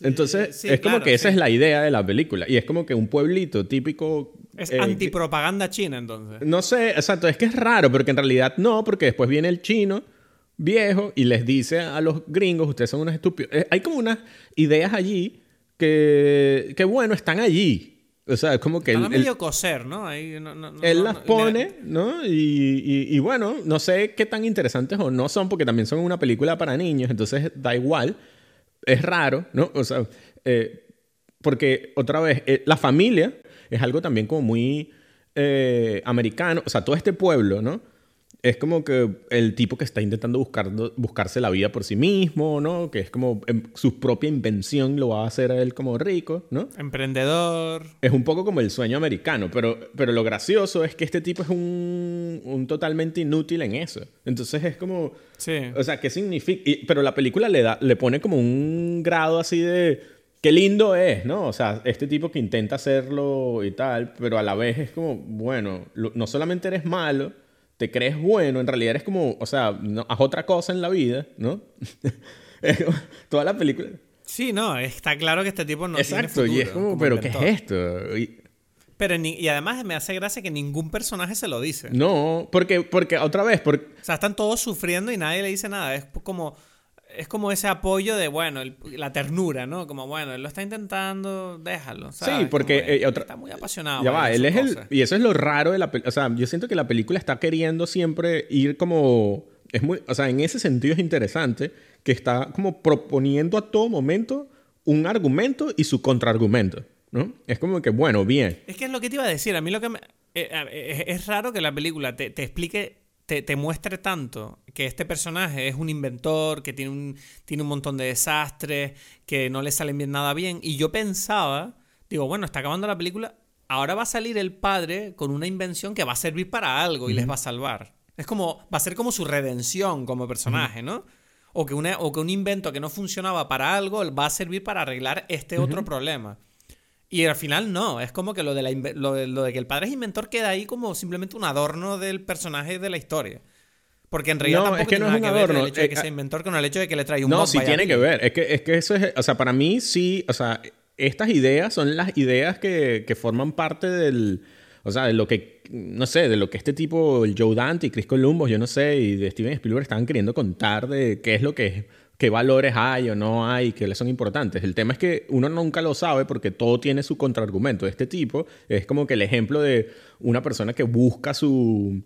[SPEAKER 2] Entonces, es como que esa es la idea de la película. Y es como que un pueblito típico.
[SPEAKER 1] Es eh, antipropaganda china, entonces.
[SPEAKER 2] No sé, exacto. Es que es raro, porque en realidad no, porque después viene el chino viejo y les dice a los gringos, ustedes son unos estúpidos. Eh, hay como unas ideas allí que, que bueno, están allí. O sea, es como que...
[SPEAKER 1] Él, medio coser, ¿no? Ahí,
[SPEAKER 2] él las pone, ¿no? Y, y, bueno, no sé qué tan interesantes o no son, porque también son una película para niños, entonces da igual. Es raro, ¿no? O sea, eh, porque otra vez, eh, la familia es algo también como muy americano. O sea, todo este pueblo, ¿no? Es como que el tipo que está intentando buscar, buscarse la vida por sí mismo, ¿no? Que es como em, su propia invención lo va a hacer a él como rico, ¿no?
[SPEAKER 1] Emprendedor.
[SPEAKER 2] Es un poco como el sueño americano, pero, pero lo gracioso es que este tipo es un, un totalmente inútil en eso. Entonces es como...
[SPEAKER 1] Sí.
[SPEAKER 2] O sea, ¿qué significa? pero la película le, da, le pone como un grado así de... Qué lindo es, ¿no? O sea, este tipo que intenta hacerlo y tal, pero a la vez es como, bueno, no solamente eres malo, te crees bueno, en realidad eres como, o sea, no, haz otra cosa en la vida, ¿no? Toda la película.
[SPEAKER 1] Sí, no, está claro que este tipo no
[SPEAKER 2] Exacto,
[SPEAKER 1] tiene futuro,
[SPEAKER 2] y es como, pero ¿qué es esto? Y,
[SPEAKER 1] pero y además me hace gracia que ningún personaje se lo dice.
[SPEAKER 2] No, porque, porque otra vez, porque...
[SPEAKER 1] O sea, están todos sufriendo y nadie le dice nada. Es como es como ese apoyo de, bueno, la ternura, ¿no? Como, bueno, él lo está intentando, déjalo. ¿sabes?
[SPEAKER 2] Sí, porque
[SPEAKER 1] eh,
[SPEAKER 2] está
[SPEAKER 1] muy apasionado.
[SPEAKER 2] Ya va, él es el. Y eso es lo raro de la película. O sea, yo siento que la película está queriendo siempre ir como. Es muy. O sea, en ese sentido es interesante que está como proponiendo a todo momento un argumento y su contraargumento, ¿no? Es como que, bueno, bien.
[SPEAKER 1] Es que es lo que te iba a decir. A mí lo que me. eh, es raro que la película te, explique, te, muestre tanto que este personaje es un inventor, que tiene un, tiene un montón de desastres, que no le salen bien nada bien. Y yo pensaba, digo, bueno, está acabando la película, ahora va a salir el padre con una invención que va a servir para algo y les va a salvar. Es como, va a ser como su redención como personaje, ¿no? O que, una, o que un invento que no funcionaba para algo va a servir para arreglar este otro problema. Y al final no, es como que lo de, la, lo, de, que el padre es inventor queda ahí como simplemente un adorno del personaje de la historia. Porque en realidad
[SPEAKER 2] no, es que no es un adorno.
[SPEAKER 1] el hecho de que eh, sea inventor con el hecho de que le trae un
[SPEAKER 2] No, sí tiene que ver. Es que, es que eso es. O sea, para mí sí. O sea, estas ideas son las ideas que, que forman parte del. O sea, de lo que. No sé, de lo que este tipo, el Joe Dante y Chris Columbus, yo no sé, y de Steven Spielberg estaban queriendo contar de qué es lo que es qué valores hay o no hay que le son importantes. El tema es que uno nunca lo sabe porque todo tiene su contraargumento. Este tipo es como que el ejemplo de una persona que busca su...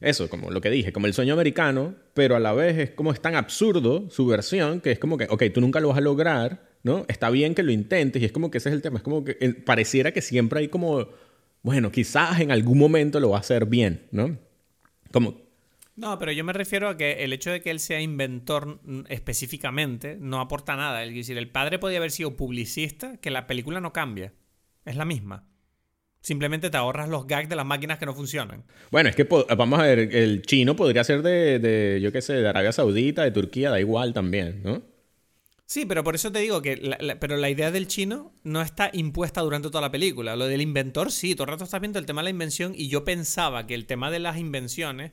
[SPEAKER 2] Eso, como lo que dije, como el sueño americano, pero a la vez es como es tan absurdo su versión que es como que, ok, tú nunca lo vas a lograr, ¿no? Está bien que lo intentes y es como que ese es el tema. Es como que eh, pareciera que siempre hay como, bueno, quizás en algún momento lo va a hacer bien, ¿no? Como
[SPEAKER 1] no, pero yo me refiero a que el hecho de que él sea inventor mm, específicamente no aporta nada. Es decir, el padre podía haber sido publicista, que la película no cambia. Es la misma. Simplemente te ahorras los gags de las máquinas que no funcionan.
[SPEAKER 2] Bueno, es que vamos a ver, el chino podría ser de, yo qué sé, de Arabia Saudita, de Turquía, da igual también, ¿no?
[SPEAKER 1] Sí, pero por eso te digo que la, pero la idea del chino no está impuesta durante toda la película. Lo del inventor sí, todo el rato estás viendo el tema de la invención y yo pensaba que el tema de las invenciones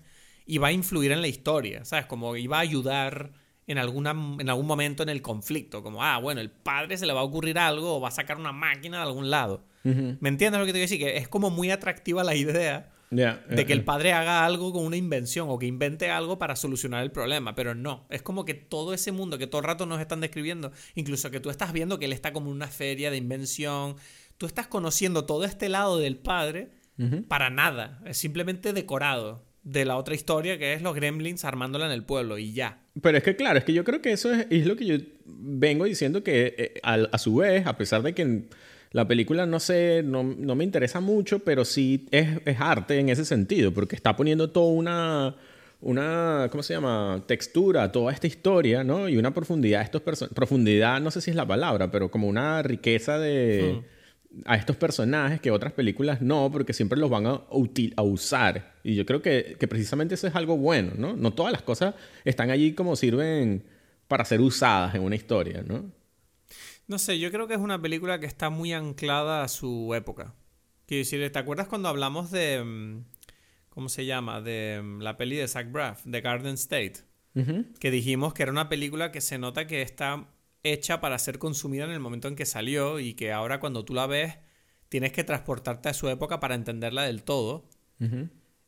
[SPEAKER 1] iba a influir en la historia, ¿sabes? Como iba a ayudar en, alguna, en algún momento en el conflicto, como, ah, bueno, el padre se le va a ocurrir algo o va a sacar una máquina de algún lado. ¿Me entiendes lo que te quiero decir? Que es como muy atractiva la idea de que el padre haga algo con una invención o que invente algo para solucionar el problema, pero no, es como que todo ese mundo que todo el rato nos están describiendo, incluso que tú estás viendo que él está como en una feria de invención, tú estás conociendo todo este lado del padre para nada, es simplemente decorado de la otra historia que es los gremlins armándola en el pueblo y ya.
[SPEAKER 2] Pero es que claro, es que yo creo que eso es, lo que yo vengo diciendo que eh, a, su vez, a pesar de que la película no sé, no, me interesa mucho, pero sí es, arte en ese sentido, porque está poniendo toda una, una, ¿cómo se llama? Textura, toda esta historia, ¿no? Y una profundidad, estos profundidad, no sé si es la palabra, pero como una riqueza de... Hmm a estos personajes que otras películas no, porque siempre los van a, a usar. Y yo creo que, precisamente eso es algo bueno, ¿no? No todas las cosas están allí como sirven para ser usadas en una historia, ¿no?
[SPEAKER 1] No sé, yo creo que es una película que está muy anclada a su época. Quiero decir, ¿te acuerdas cuando hablamos de... Mm, ¿Cómo se llama? De mm, la peli de Zach Braff, de Garden State. Que dijimos que era una película que se nota que está hecha para ser consumida en el momento en que salió y que ahora cuando tú la ves tienes que transportarte a su época para entenderla del todo.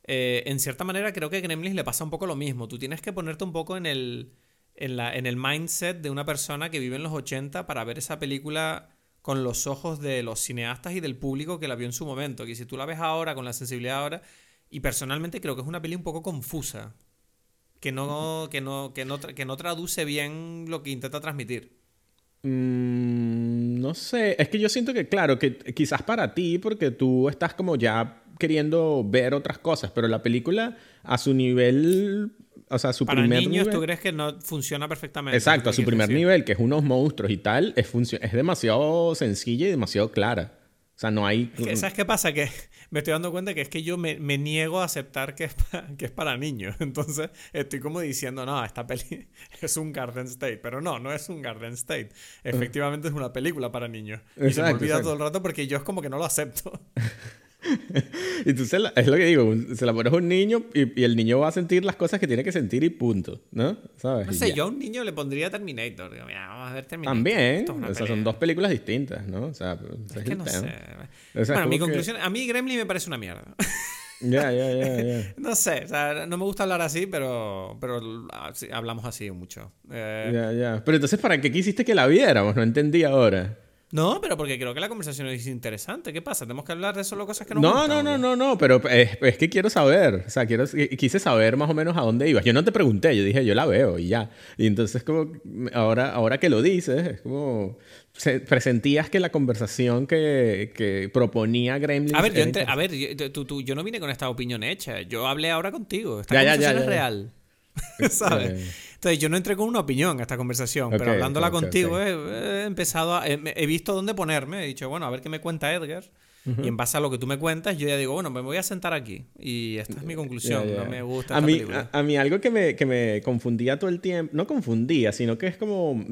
[SPEAKER 1] Eh, en cierta manera creo que a Gremlins le pasa un poco lo mismo. Tú tienes que ponerte un poco en el, en, la, en el mindset de una persona que vive en los 80 para ver esa película con los ojos de los cineastas y del público que la vio en su momento. Que si tú la ves ahora, con la sensibilidad ahora, y personalmente creo que es una peli un poco confusa. Que no, que no, que no, que no traduce bien lo que intenta transmitir.
[SPEAKER 2] Mm, no sé, es que yo siento que, claro, que quizás para ti, porque tú estás como ya queriendo ver otras cosas, pero la película a su nivel, o sea, a su
[SPEAKER 1] para
[SPEAKER 2] primer
[SPEAKER 1] niños,
[SPEAKER 2] nivel...
[SPEAKER 1] ¿tú crees que no funciona perfectamente?
[SPEAKER 2] Exacto, a su primer nivel, que es unos monstruos y tal, es, es demasiado sencilla y demasiado clara. Sea, no hay...
[SPEAKER 1] ¿Sabes qué pasa? Que me estoy dando cuenta que es que yo me, niego a aceptar que es, para, que es para niños. Entonces estoy como diciendo, no, esta peli es un Garden State. Pero no, no es un Garden State. Efectivamente es una película para niños. y se me olvida todo el rato porque yo es como que no lo acepto.
[SPEAKER 2] y tú es lo que digo, se la pones a un niño y, el niño va a sentir las cosas que tiene que sentir y punto, ¿no? ¿Sabes?
[SPEAKER 1] No sé, yo a un niño le pondría Terminator. Digo, mira, vamos a ver Terminator.
[SPEAKER 2] También, o sea, son dos películas distintas, ¿no? O sea,
[SPEAKER 1] es, que no sé. bueno, mi conclusión, a mí Gremlin me parece una mierda.
[SPEAKER 2] Ya, ya, ya, ya.
[SPEAKER 1] No sé, o sea, no me gusta hablar así, pero, pero hablamos así mucho.
[SPEAKER 2] Eh, ya, ya. Pero entonces, ¿para qué quisiste que la viéramos? No entendí ahora.
[SPEAKER 1] No, pero porque creo que la conversación es interesante. ¿Qué pasa? ¿Tenemos que hablar de solo cosas que nos
[SPEAKER 2] No,
[SPEAKER 1] gustan,
[SPEAKER 2] no, no, no, no, pero es, es que quiero saber, o sea, quiero, quise saber más o menos a dónde ibas. Yo no te pregunté, yo dije, yo la veo y ya. Y entonces como, ahora, ahora que lo dices, es como, se- presentías que la conversación que, que proponía Gremlins...
[SPEAKER 1] A ver, yo, entre- a ver yo, tú- tú- yo no vine con esta opinión hecha. Yo hablé ahora contigo. Esta
[SPEAKER 2] Ya, ya,
[SPEAKER 1] conversación
[SPEAKER 2] ya,
[SPEAKER 1] es
[SPEAKER 2] ya, ya.
[SPEAKER 1] real. ¿Sabes?
[SPEAKER 2] Eh,
[SPEAKER 1] Entonces yo no entré con una opinión a esta conversación,
[SPEAKER 2] Ok,
[SPEAKER 1] pero hablándola
[SPEAKER 2] ok, ok,
[SPEAKER 1] contigo
[SPEAKER 2] ok.
[SPEAKER 1] He, he empezado a... He, he visto dónde ponerme. He dicho, bueno, a ver qué me cuenta Edgar. Y en base a lo que tú me cuentas, yo ya digo, bueno, me voy a sentar aquí. Y esta es mi conclusión.
[SPEAKER 2] Ya, ya.
[SPEAKER 1] No me gusta
[SPEAKER 2] a mí,
[SPEAKER 1] película.
[SPEAKER 2] a, a mí algo que me, que me confundía todo el tiempo, no confundía, sino que es como,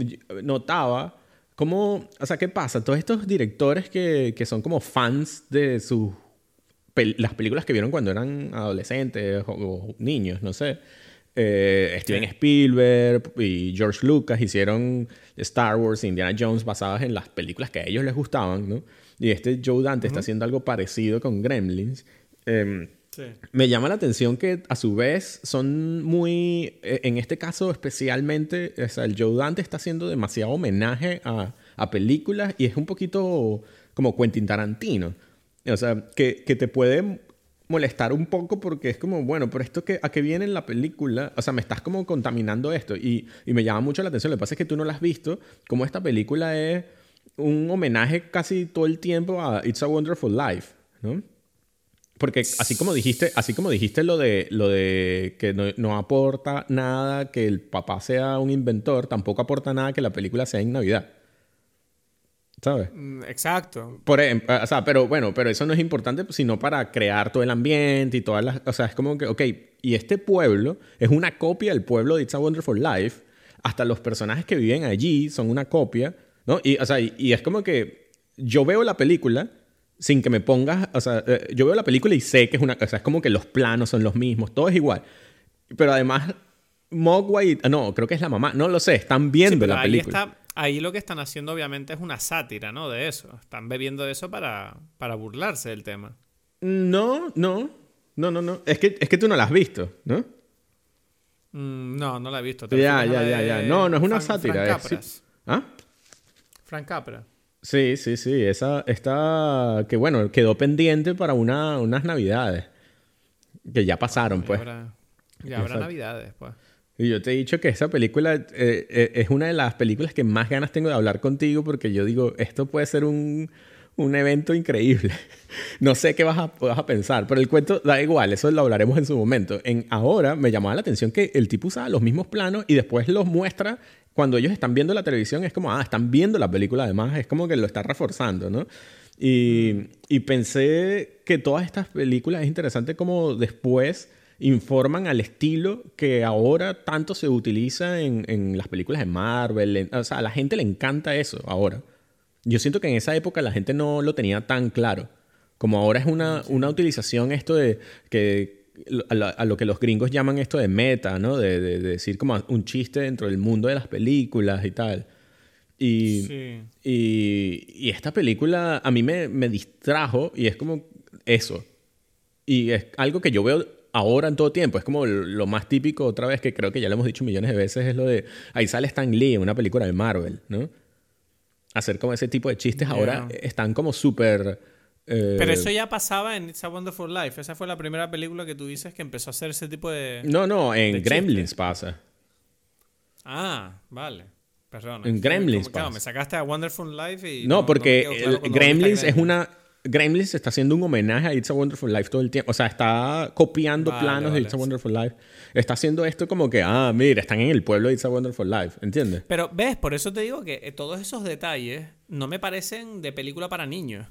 [SPEAKER 2] notaba cómo, o sea, ¿qué pasa? Todos estos directores que, que son como fans de sus pel- las películas que vieron cuando eran adolescentes o, o niños, no sé. Eh, Steven Spielberg y George Lucas hicieron Star Wars e Indiana Jones basadas en las películas que a ellos les gustaban, ¿no? Y este Joe Dante está haciendo algo parecido con Gremlins. Em,
[SPEAKER 1] Sí.
[SPEAKER 2] me llama la atención que a su vez son muy, eh, en este caso especialmente, o sea, el Joe Dante está haciendo demasiado homenaje a, a películas y es un poquito como Quentin Tarantino. O sea, que, que te puede molestar un poco porque es como, bueno, pero esto que, a qué viene en la película, o sea, me estás como contaminando esto y, y me llama mucho la atención. Lo que pasa es que tú no la has visto, como esta película es un homenaje casi todo el tiempo a It's a Wonderful Life, ¿no? Porque así como dijiste, así como dijiste lo de lo de que no, no aporta nada que el papá sea un inventor, tampoco aporta nada que la película sea en Navidad. ¿Sabes?
[SPEAKER 1] Mm, Exacto.
[SPEAKER 2] Por em- o sea, pero bueno, pero eso no es importante sino para crear todo el ambiente y todas las, o sea, es como que, ok, y este pueblo es una copia del pueblo de It's a Wonderful Life, hasta los personajes que viven allí son una copia, ¿no? Y, o sea, y, y es como que yo veo la película sin que me pongas, o sea, eh, yo veo la película y sé que es una, o sea, es como que los planos son los mismos, todo es igual, pero además Mogwai, no, creo que es la mamá, no lo sé, están
[SPEAKER 1] Sí,
[SPEAKER 2] viendo
[SPEAKER 1] pero
[SPEAKER 2] la
[SPEAKER 1] ahí,
[SPEAKER 2] película.
[SPEAKER 1] está, ahí lo que están haciendo obviamente es una sátira, ¿no? De eso. Están bebiendo de eso para, para burlarse del tema.
[SPEAKER 2] No, no, no, no, no, es que, es que tú no la has visto, ¿no?
[SPEAKER 1] Mm, no, no la he visto. ¿Te
[SPEAKER 2] Ya, ya, ya, ya. No, no es una
[SPEAKER 1] Frank-
[SPEAKER 2] sátira.
[SPEAKER 1] Frank
[SPEAKER 2] es- sí. ¿Ah?
[SPEAKER 1] Frank Capra.
[SPEAKER 2] Sí, sí, sí. Esa está. Que bueno, quedó pendiente para una, unas navidades. Que ya pasaron, pues.
[SPEAKER 1] Ya habrá, ya habrá
[SPEAKER 2] Exacto.
[SPEAKER 1] navidades, pues.
[SPEAKER 2] Y yo te he dicho que esa película eh, eh, es una de las películas que más ganas tengo de hablar contigo porque yo digo, esto puede ser un, un evento increíble. no sé qué vas a, vas a pensar, pero el cuento da igual, eso lo hablaremos en su momento. En ahora me llamaba la atención que el tipo usaba los mismos planos y después los muestra cuando ellos están viendo la televisión. Es como, ah, están viendo la película además, es como que lo está reforzando, ¿no? Y, y pensé que todas estas películas es interesante como después informan al estilo que ahora tanto se utiliza en, en las películas de Marvel. en- o sea, a la gente le encanta eso ahora. Yo siento que en esa época la gente no lo tenía tan claro. Como ahora es una, una utilización esto de que a, lo que los gringos llaman esto de meta, ¿no? De, de- de decir como un chiste dentro del mundo de las películas y tal. Y,
[SPEAKER 1] Sí.
[SPEAKER 2] y, y esta película a mí me, me distrajo y es como eso. Y es algo que yo veo ahora en todo tiempo. Es como lo más típico, otra vez, que creo que ya lo hemos dicho millones de veces, es lo de... Ahí sale Stan Lee en una película de Marvel, ¿no? Hacer como ese tipo de chistes ahora están como súper... eh,
[SPEAKER 1] Pero eso ya pasaba en It's a Wonderful Life. Esa fue la primera película que tú dices que empezó a hacer ese tipo de...
[SPEAKER 2] No, no, en Gremlins
[SPEAKER 1] chistes.
[SPEAKER 2] pasa.
[SPEAKER 1] Ah, vale. Perdón.
[SPEAKER 2] En Gremlins
[SPEAKER 1] Claro,
[SPEAKER 2] pasa.
[SPEAKER 1] me sacaste a Wonderful Life y...
[SPEAKER 2] No, porque
[SPEAKER 1] claro
[SPEAKER 2] Gremlins es una... Gremlins está haciendo un homenaje a It's a Wonderful Life todo el tiempo. O sea, está copiando
[SPEAKER 1] Vale,
[SPEAKER 2] planos de It's a. Wonderful Life. Está haciendo esto como que, ah, mira, están en el pueblo de It's a Wonderful Life. ¿Entiendes?
[SPEAKER 1] Pero, ¿ves? Por eso te digo que eh, todos esos detalles no me parecen de película para niños.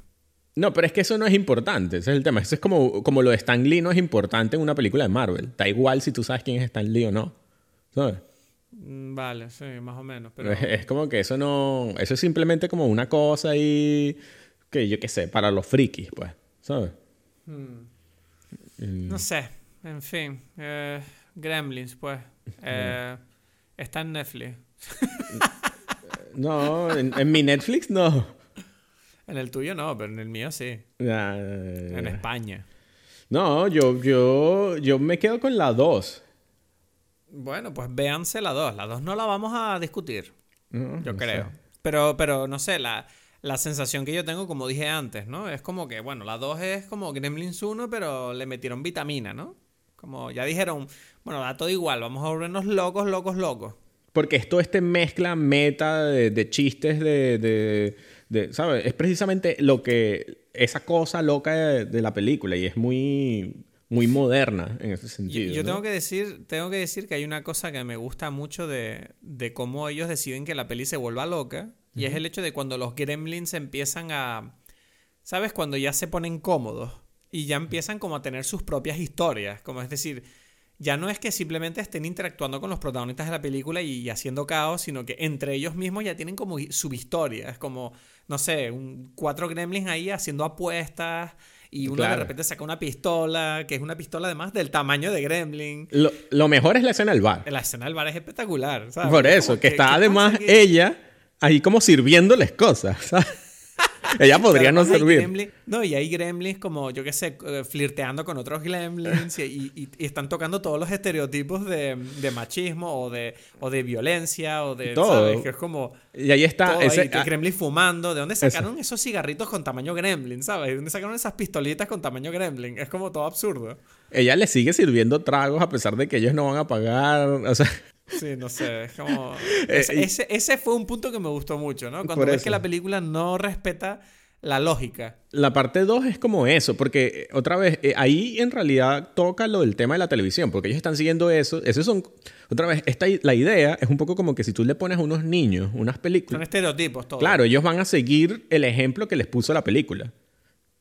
[SPEAKER 2] No, pero es que eso no es importante. Ese es el tema. Eso es como, como lo de Stan Lee no es importante en una película de Marvel. Da igual si tú sabes quién es Stan Lee o no. ¿Sabes?
[SPEAKER 1] Mm, Vale, sí, más o menos. Pero...
[SPEAKER 2] Es, es como que eso no... Eso es simplemente como una cosa ahí... Que yo qué sé, para los frikis, pues. ¿Sabes?
[SPEAKER 1] No sé, en fin. eh, Gremlins, pues. Eh, está en Netflix.
[SPEAKER 2] No, en, en mi Netflix no.
[SPEAKER 1] En el tuyo no, pero en el mío sí. En España.
[SPEAKER 2] No, yo, yo, yo me quedo con la 2.
[SPEAKER 1] Bueno, pues véanse la 2. La 2 no la vamos a discutir,
[SPEAKER 2] No,
[SPEAKER 1] yo
[SPEAKER 2] no
[SPEAKER 1] creo.
[SPEAKER 2] sé.
[SPEAKER 1] Pero, pero no sé, la, la sensación que yo tengo, como dije antes, ¿no? Es como que, bueno, la 2 es como Gremlins 1, pero le metieron vitamina, ¿no? Como ya dijeron, bueno, da todo igual, vamos a volvernos locos, locos, locos.
[SPEAKER 2] Porque esto este mezcla meta de, chistes de, de, ¿sabes? Es precisamente lo que, esa cosa loca de, la película y es muy, muy moderna en ese sentido.
[SPEAKER 1] Yo, tengo, que decir, tengo que decir que hay una cosa que me gusta mucho de, de cómo ellos deciden que la peli se vuelva loca y es el hecho de cuando los gremlins empiezan a... ¿Sabes? Cuando ya se ponen cómodos y ya empiezan como a tener sus propias historias. Como es decir, ya no es que simplemente estén interactuando con los protagonistas de la película y, haciendo caos, sino que entre ellos mismos ya tienen como su historia. Es como, no sé, un, cuatro gremlins ahí haciendo apuestas y uno de repente saca una pistola, que es una pistola además del tamaño de Gremlin.
[SPEAKER 2] Lo, mejor es la escena del bar.
[SPEAKER 1] La escena del bar es espectacular.
[SPEAKER 2] Por eso, que, está además ella ahí como sirviéndoles cosas, ¿sabes? Ella podría no servir.
[SPEAKER 1] no, y hay gremlins como, yo qué sé, eh, flirteando con otros gremlins y, están tocando todos los estereotipos de, machismo o de, o de violencia o de,
[SPEAKER 2] todo.
[SPEAKER 1] ¿sabes? Que es como...
[SPEAKER 2] Y ahí está... ese,
[SPEAKER 1] ah, gremlin fumando. ¿De dónde sacaron esos cigarritos con tamaño gremlin, sabes? ¿De dónde sacaron esas pistolitas con tamaño gremlin? Es como todo absurdo.
[SPEAKER 2] Ella le sigue sirviendo tragos a pesar de que ellos no van a pagar, o sea...
[SPEAKER 1] Sí, no sé, es como... Eh, ese, ese, fue un punto que me gustó mucho, ¿no? Cuando ves que la película no respeta la lógica.
[SPEAKER 2] La parte 2 es como eso, porque eh, otra vez, eh, ahí en realidad toca lo del tema de la televisión, porque ellos están siguiendo eso. Esos son, otra vez, esta, la idea es un poco como que si tú le pones a unos niños unas películas...
[SPEAKER 1] Son estereotipos todos.
[SPEAKER 2] Claro, ellos van a seguir el ejemplo que les puso la película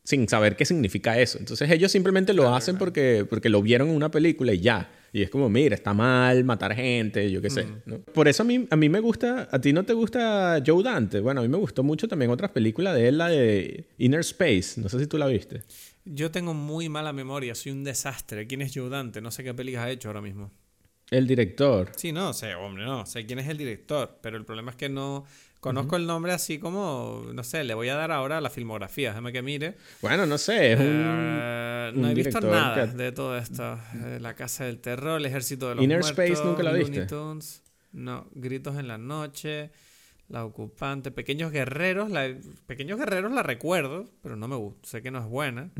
[SPEAKER 2] sin saber qué significa eso. Entonces ellos simplemente lo hacen porque, porque lo vieron en una película y ya. Y es como, mira, está mal matar gente, yo qué sé. Por eso a mí, a mí me gusta, a ti no te gusta Joe Dante. Bueno, a mí me gustó mucho también otras películas de él, la de Inner Space. No sé si tú la viste.
[SPEAKER 1] Yo tengo muy mala memoria, soy un desastre. ¿Quién es Joe Dante? No sé qué películas ha hecho ahora mismo.
[SPEAKER 2] El director.
[SPEAKER 1] Sí, no sé, hombre, no. Sé quién es el director, pero el problema es que no Conozco el nombre así como, no sé, le voy a dar ahora la filmografía, déjame que mire.
[SPEAKER 2] Bueno, no sé, es un.
[SPEAKER 1] Eh, no he visto nada de todo esto. Eh, la Casa del Terror, El Ejército de los
[SPEAKER 2] Inner Space nunca la viste.
[SPEAKER 1] no, Gritos en la Noche, La Ocupante, Pequeños Guerreros. La... Pequeños Guerreros la recuerdo, pero no me gusta, sé que no es buena.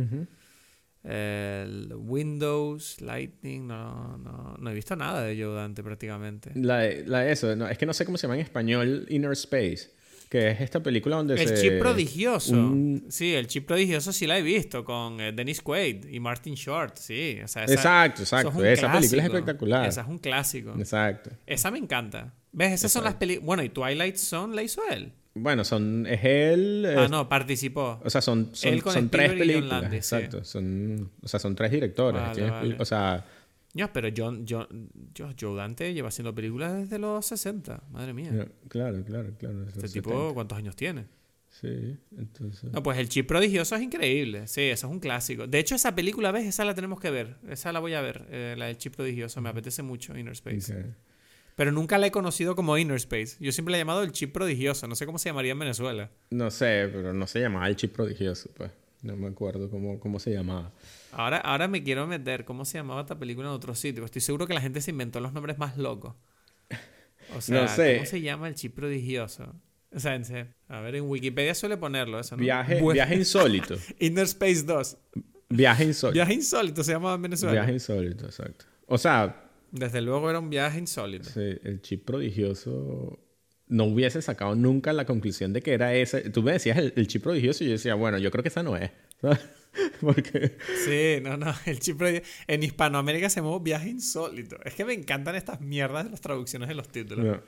[SPEAKER 1] El Windows, Lightning, no, no, no he visto nada de Joe Dante prácticamente.
[SPEAKER 2] La, la eso, no, es que no sé cómo se llama en español Inner Space, que es esta película donde
[SPEAKER 1] el chip prodigioso. Sí, el chip prodigioso sí la he visto con eh, Dennis Quaid y Martin Short, sí.
[SPEAKER 2] exacto, exacto. Esa película es espectacular.
[SPEAKER 1] Esa es un clásico.
[SPEAKER 2] Exacto.
[SPEAKER 1] Esa me encanta. ¿Ves? Esas son las películas... Bueno, y Twilight Zone la hizo él.
[SPEAKER 2] Bueno, son, es él.
[SPEAKER 1] Ah, no, participó.
[SPEAKER 2] O sea, son, son, tres películas. exacto. Son, o sea, son tres directores. O sea.
[SPEAKER 1] No, pero John, John, Joe Dante lleva haciendo películas desde los 60. Madre mía.
[SPEAKER 2] claro, claro, claro.
[SPEAKER 1] Este tipo, ¿cuántos años tiene?
[SPEAKER 2] Sí, entonces.
[SPEAKER 1] No, pues el chip prodigioso es increíble. Sí, eso es un clásico. De hecho, esa película, ¿ves? Esa la tenemos que ver. Esa la voy a ver, eh, la del chip prodigioso. Me apetece mucho, Inner Space. Pero nunca la he conocido como Inner Space. Yo siempre la he llamado el chip prodigioso. No sé cómo se llamaría en Venezuela.
[SPEAKER 2] No sé, pero no se llamaba el chip prodigioso, pues. No me acuerdo cómo, cómo se llamaba.
[SPEAKER 1] Ahora, ahora me quiero meter cómo se llamaba esta película en otro sitio. Estoy seguro que la gente se inventó los nombres más locos. O sea, no sé. ¿cómo se llama el chip prodigioso? O sea, a ver, en Wikipedia suele ponerlo eso, ¿no?
[SPEAKER 2] Viaje, viaje insólito.
[SPEAKER 1] Inner Space 2.
[SPEAKER 2] Viaje insólito.
[SPEAKER 1] Viaje insólito se llamaba en Venezuela.
[SPEAKER 2] Viaje insólito, exacto. O sea,
[SPEAKER 1] desde luego era un viaje insólito.
[SPEAKER 2] Sí, el chip prodigioso no hubiese sacado nunca la conclusión de que era ese. Tú me decías el, chip prodigioso y yo decía, bueno, yo creo que esa no es. Porque...
[SPEAKER 1] Sí, no, no, el chip prodigioso. En Hispanoamérica se llama viaje insólito. Es que me encantan estas mierdas de las traducciones de los títulos.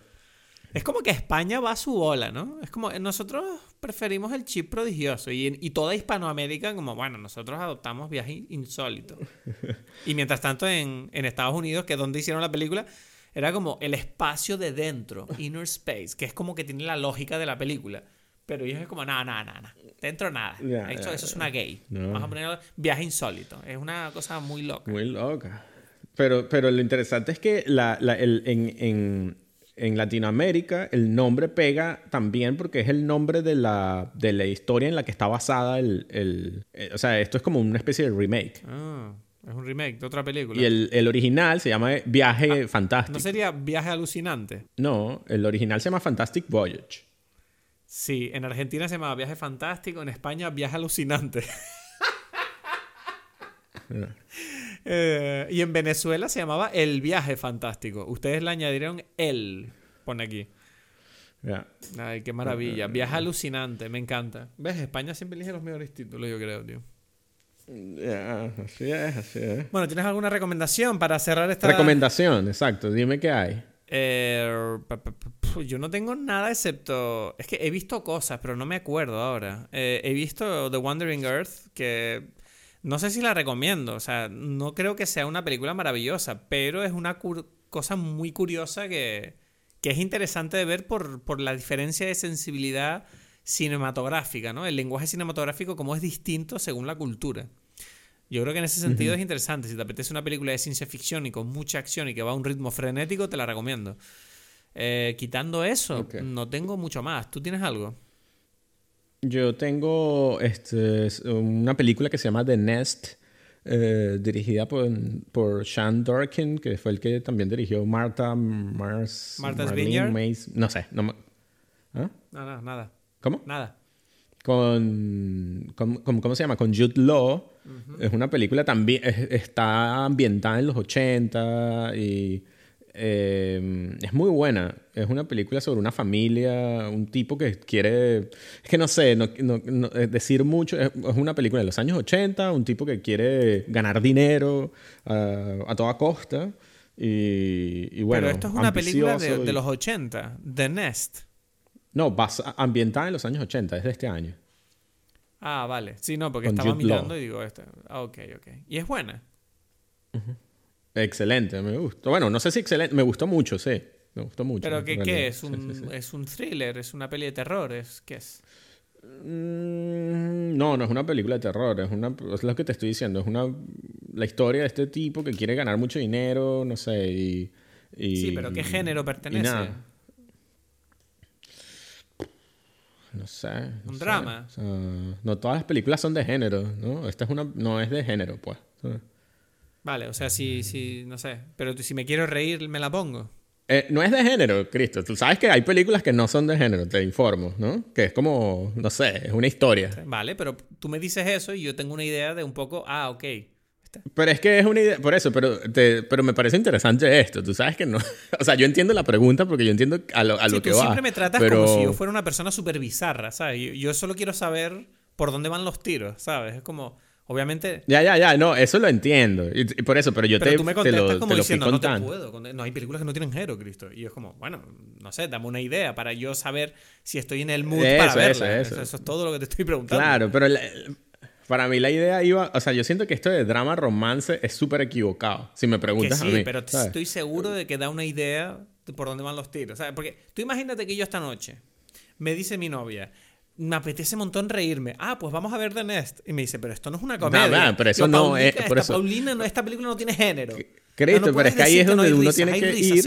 [SPEAKER 1] Es como que España va a su bola, ¿no? Es como nosotros preferimos el chip prodigioso y, y toda Hispanoamérica como, bueno, nosotros adoptamos viaje insólito. y mientras tanto en, en, Estados Unidos, que es donde hicieron la película, era como el espacio de dentro, inner space, que es como que tiene la lógica de la película. Pero ellos es como, nada, nada, nada. Dentro nada. eso, eso es una gay. Vamos a poner viaje insólito. Es una cosa muy loca.
[SPEAKER 2] Muy loca. Pero, pero lo interesante es que la, la, el, en, en en Latinoamérica el nombre pega también porque es el nombre de la, de la historia en la que está basada el, el, eh, O sea, esto es como una especie de remake.
[SPEAKER 1] Ah, es un remake de otra película.
[SPEAKER 2] Y el, el original se llama Viaje ah, Fantástico.
[SPEAKER 1] ¿No sería Viaje Alucinante?
[SPEAKER 2] No, el original se llama Fantastic Voyage.
[SPEAKER 1] Sí, en Argentina se llamaba Viaje Fantástico, en España Viaje Alucinante. Eh, y en Venezuela se llamaba El Viaje Fantástico. Ustedes le añadieron El, pone aquí. Ay, qué maravilla. Viaje alucinante, me encanta. ¿Ves? España siempre elige los mejores títulos, yo creo, tío.
[SPEAKER 2] así es, así es.
[SPEAKER 1] Bueno, ¿tienes alguna recomendación para cerrar esta...
[SPEAKER 2] Recomendación, exacto. Dime qué hay.
[SPEAKER 1] Eh, yo no tengo nada excepto... Es que he visto cosas, pero no me acuerdo ahora. Eh, he visto The Wandering Earth, que no sé si la recomiendo. O sea, no creo que sea una película maravillosa, pero es una cosa muy curiosa que, que es interesante de ver por, por, la diferencia de sensibilidad cinematográfica, ¿no? El lenguaje cinematográfico como es distinto según la cultura. Yo creo que en ese sentido es interesante. Si te apetece una película de ciencia ficción y con mucha acción y que va a un ritmo frenético, te la recomiendo. Eh, quitando eso, no tengo mucho más. ¿Tú tienes algo?
[SPEAKER 2] Yo tengo este, una película que se llama The Nest, eh, dirigida por, por Sean Dorkin, que fue el que también dirigió Martha Mars.
[SPEAKER 1] Martha's Vineyard.
[SPEAKER 2] no sé. No,
[SPEAKER 1] ¿Ah? Nada, nada.
[SPEAKER 2] ¿Cómo?
[SPEAKER 1] Nada.
[SPEAKER 2] Con, ¿cómo se llama? Con Jude Law. Es una película también, está ambientada en los 80 y eh, es muy buena. Es una película sobre una familia, un tipo que quiere. Es que no sé, no, decir mucho. Es, una película de los años 80, un tipo que quiere ganar dinero a toda costa. Y, bueno.
[SPEAKER 1] Pero esto es una película de, los 80, The Nest.
[SPEAKER 2] No, ambientada en los años 80, es de este año.
[SPEAKER 1] Ah, vale. Sí, no, porque estaba mirando y digo, este. Ah, ok, ok. ¿Y es buena?
[SPEAKER 2] Excelente, me gustó. Bueno, no sé si excelente, me gustó mucho, sí. Me gustó mucho.
[SPEAKER 1] ¿Pero qué, qué es? ¿Un, ¿Es un thriller? ¿Es una peli de terror? ¿Es, ¿Qué es?
[SPEAKER 2] Mm, no, no es una película de terror, es, una, es lo que te estoy diciendo, es una la historia de este tipo que quiere ganar mucho dinero, no sé, y...
[SPEAKER 1] sí, pero ¿qué género pertenece?
[SPEAKER 2] No sé.
[SPEAKER 1] ¿Un drama?
[SPEAKER 2] no todas las películas son de género, ¿no? Esta es una, no es de género, pues.
[SPEAKER 1] Vale, o sea, si, si, no sé, pero si me quiero reír, me la pongo.
[SPEAKER 2] Eh, no es de género, Cristo. Tú sabes que hay películas que no son de género, te informo, ¿no? Que es como, no sé, es una historia.
[SPEAKER 1] Vale, pero tú me dices eso y yo tengo una idea de un poco, ah, ok.
[SPEAKER 2] Pero es que es una idea, por eso, pero, pero me parece interesante esto. Tú sabes que no. O sea, yo entiendo la pregunta porque yo entiendo a lo, a lo que
[SPEAKER 1] tú
[SPEAKER 2] va.
[SPEAKER 1] siempre me tratas como si yo fuera una persona súper bizarra, ¿sabes? Yo, yo, solo quiero saber por dónde van los tiros, ¿sabes? Es como. Obviamente.
[SPEAKER 2] Ya, ya, ya, no, eso lo entiendo. Y, por eso, pero yo te,
[SPEAKER 1] tú me te
[SPEAKER 2] lo,
[SPEAKER 1] como
[SPEAKER 2] te
[SPEAKER 1] diciendo, no te puedo. No hay películas que no tienen género, Cristo. Y es como, bueno, no sé, dame una idea para yo saber si estoy en el mood para verla. Eso, eso. es todo lo que te estoy preguntando.
[SPEAKER 2] Claro, pero para mí la idea iba, o sea, yo siento que esto de drama romance es súper equivocado, si me preguntas
[SPEAKER 1] sí,
[SPEAKER 2] a mí.
[SPEAKER 1] pero estoy seguro de que da una idea de por dónde van los tiros, ¿sabes? Porque tú imagínate que yo esta noche me dice mi novia, me apetece un montón reírme. Ah, pues vamos a ver The Nest. Y me dice, pero esto no es una comedia.
[SPEAKER 2] No, pero eso no es.
[SPEAKER 1] Por esta, Paulina, no, esta película no tiene género.
[SPEAKER 2] Cristo, pero es que ahí es donde uno tiene que ir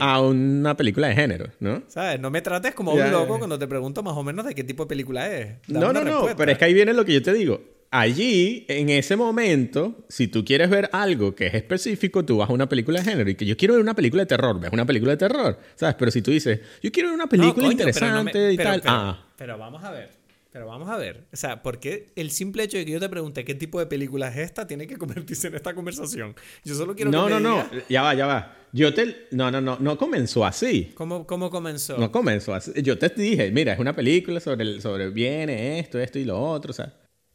[SPEAKER 2] a una película de género, ¿no?
[SPEAKER 1] ¿Sabes? No me trates como un loco cuando te pregunto más o menos de qué tipo de película es.
[SPEAKER 2] no, no, no, pero es que ahí viene lo que yo te digo allí, en ese momento, si tú quieres ver algo que es específico, tú vas a una película de género y que yo quiero ver una película de terror, ves una película de terror, ¿sabes? Pero si tú dices, yo quiero ver una película interesante y tal, ah.
[SPEAKER 1] Pero vamos a ver. Pero vamos a ver, o sea, ¿por qué el simple hecho de que yo te pregunte qué tipo de película es esta tiene que convertirse en esta conversación? Yo solo quiero
[SPEAKER 2] no,
[SPEAKER 1] que
[SPEAKER 2] No, no, no, ya va, ya va. Yo te... No, no, no, no comenzó así.
[SPEAKER 1] ¿Cómo, cómo comenzó?
[SPEAKER 2] No comenzó así. Yo te dije, mira, es una película sobre, el, sobre viene esto, esto y lo otro, o sea...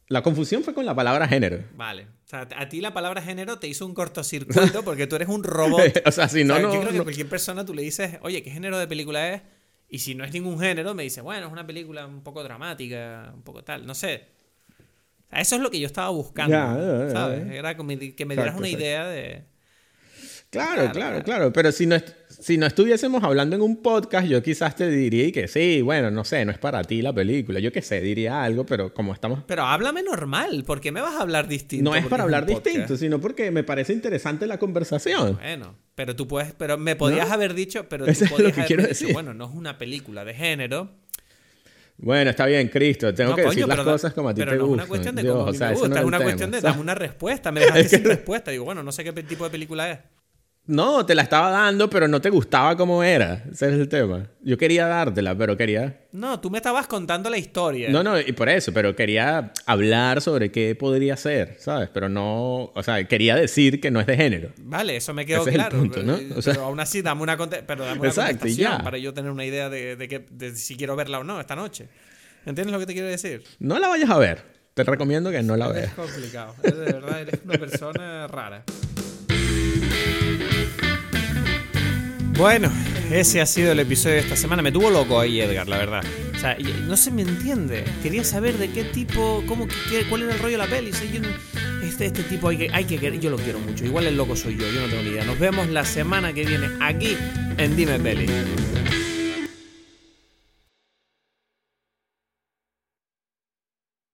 [SPEAKER 2] La confusión fue con la palabra género.
[SPEAKER 1] Vale. O sea, a ti la palabra género te hizo un cortocircuito porque tú eres un robot.
[SPEAKER 2] o sea, si no, no.
[SPEAKER 1] Yo creo
[SPEAKER 2] que
[SPEAKER 1] cualquier persona tú le dices, oye, ¿qué género de película es? Y si no es ningún género, me dice, bueno, es una película un poco dramática, un poco tal. No sé. Eso es lo que yo estaba buscando. ¿Sabes? Era que me, dieras una idea de.
[SPEAKER 2] Claro, claro, claro. Pero si no, si no estuviésemos hablando en un podcast, yo quizás te diría que sí, bueno, no sé, no es para ti la película. Yo qué sé, diría algo, pero como estamos.
[SPEAKER 1] Pero háblame normal, ¿por qué me vas a hablar distinto?
[SPEAKER 2] No es para hablar distinto, sino porque me parece interesante la conversación.
[SPEAKER 1] Bueno, pero tú puedes. Pero me podías haber dicho, pero tú
[SPEAKER 2] Eso
[SPEAKER 1] es lo
[SPEAKER 2] que quiero decir.
[SPEAKER 1] bueno, no es una película de género.
[SPEAKER 2] Bueno, está bien, Cristo. Tengo que decir las cosas como a ti te
[SPEAKER 1] no
[SPEAKER 2] gustan.
[SPEAKER 1] es una cuestión de gusta, es una cuestión de dame una respuesta. Me dejaste sin respuesta. Digo, bueno, no sé qué tipo de película es.
[SPEAKER 2] No, te la estaba dando, pero no te gustaba cómo era. Ese es el tema. Yo quería dártela, pero quería...
[SPEAKER 1] No, tú me estabas contando la historia.
[SPEAKER 2] No, no, y por eso, pero quería hablar sobre qué podría ser, ¿sabes? Pero no, o sea, quería decir que no es de género.
[SPEAKER 1] Vale, eso me quedó
[SPEAKER 2] Ese es el
[SPEAKER 1] claro.
[SPEAKER 2] punto, ¿no?
[SPEAKER 1] pero,
[SPEAKER 2] O sea-
[SPEAKER 1] pero aún así, dame una, conte- pero dame una
[SPEAKER 2] Exacto,
[SPEAKER 1] contestación
[SPEAKER 2] ya.
[SPEAKER 1] para yo tener una idea de, de que, de si quiero verla o no esta noche. ¿Entiendes lo que te quiero decir?
[SPEAKER 2] No la vayas a ver. Te recomiendo que no la
[SPEAKER 1] Es
[SPEAKER 2] veas.
[SPEAKER 1] complicado. Es de verdad, eres una persona rara. Bueno, ese ha sido el episodio de esta semana. Me tuvo loco ahí Edgar, la verdad. O sea, no se me entiende. Quería saber de qué tipo, cómo, qué- cuál era el rollo de la peli. Yo este, este tipo hay que, hay que querer, yo lo quiero mucho. Igual el loco soy yo, yo no tengo ni idea. Nos vemos la semana que viene aquí en Dime Peli.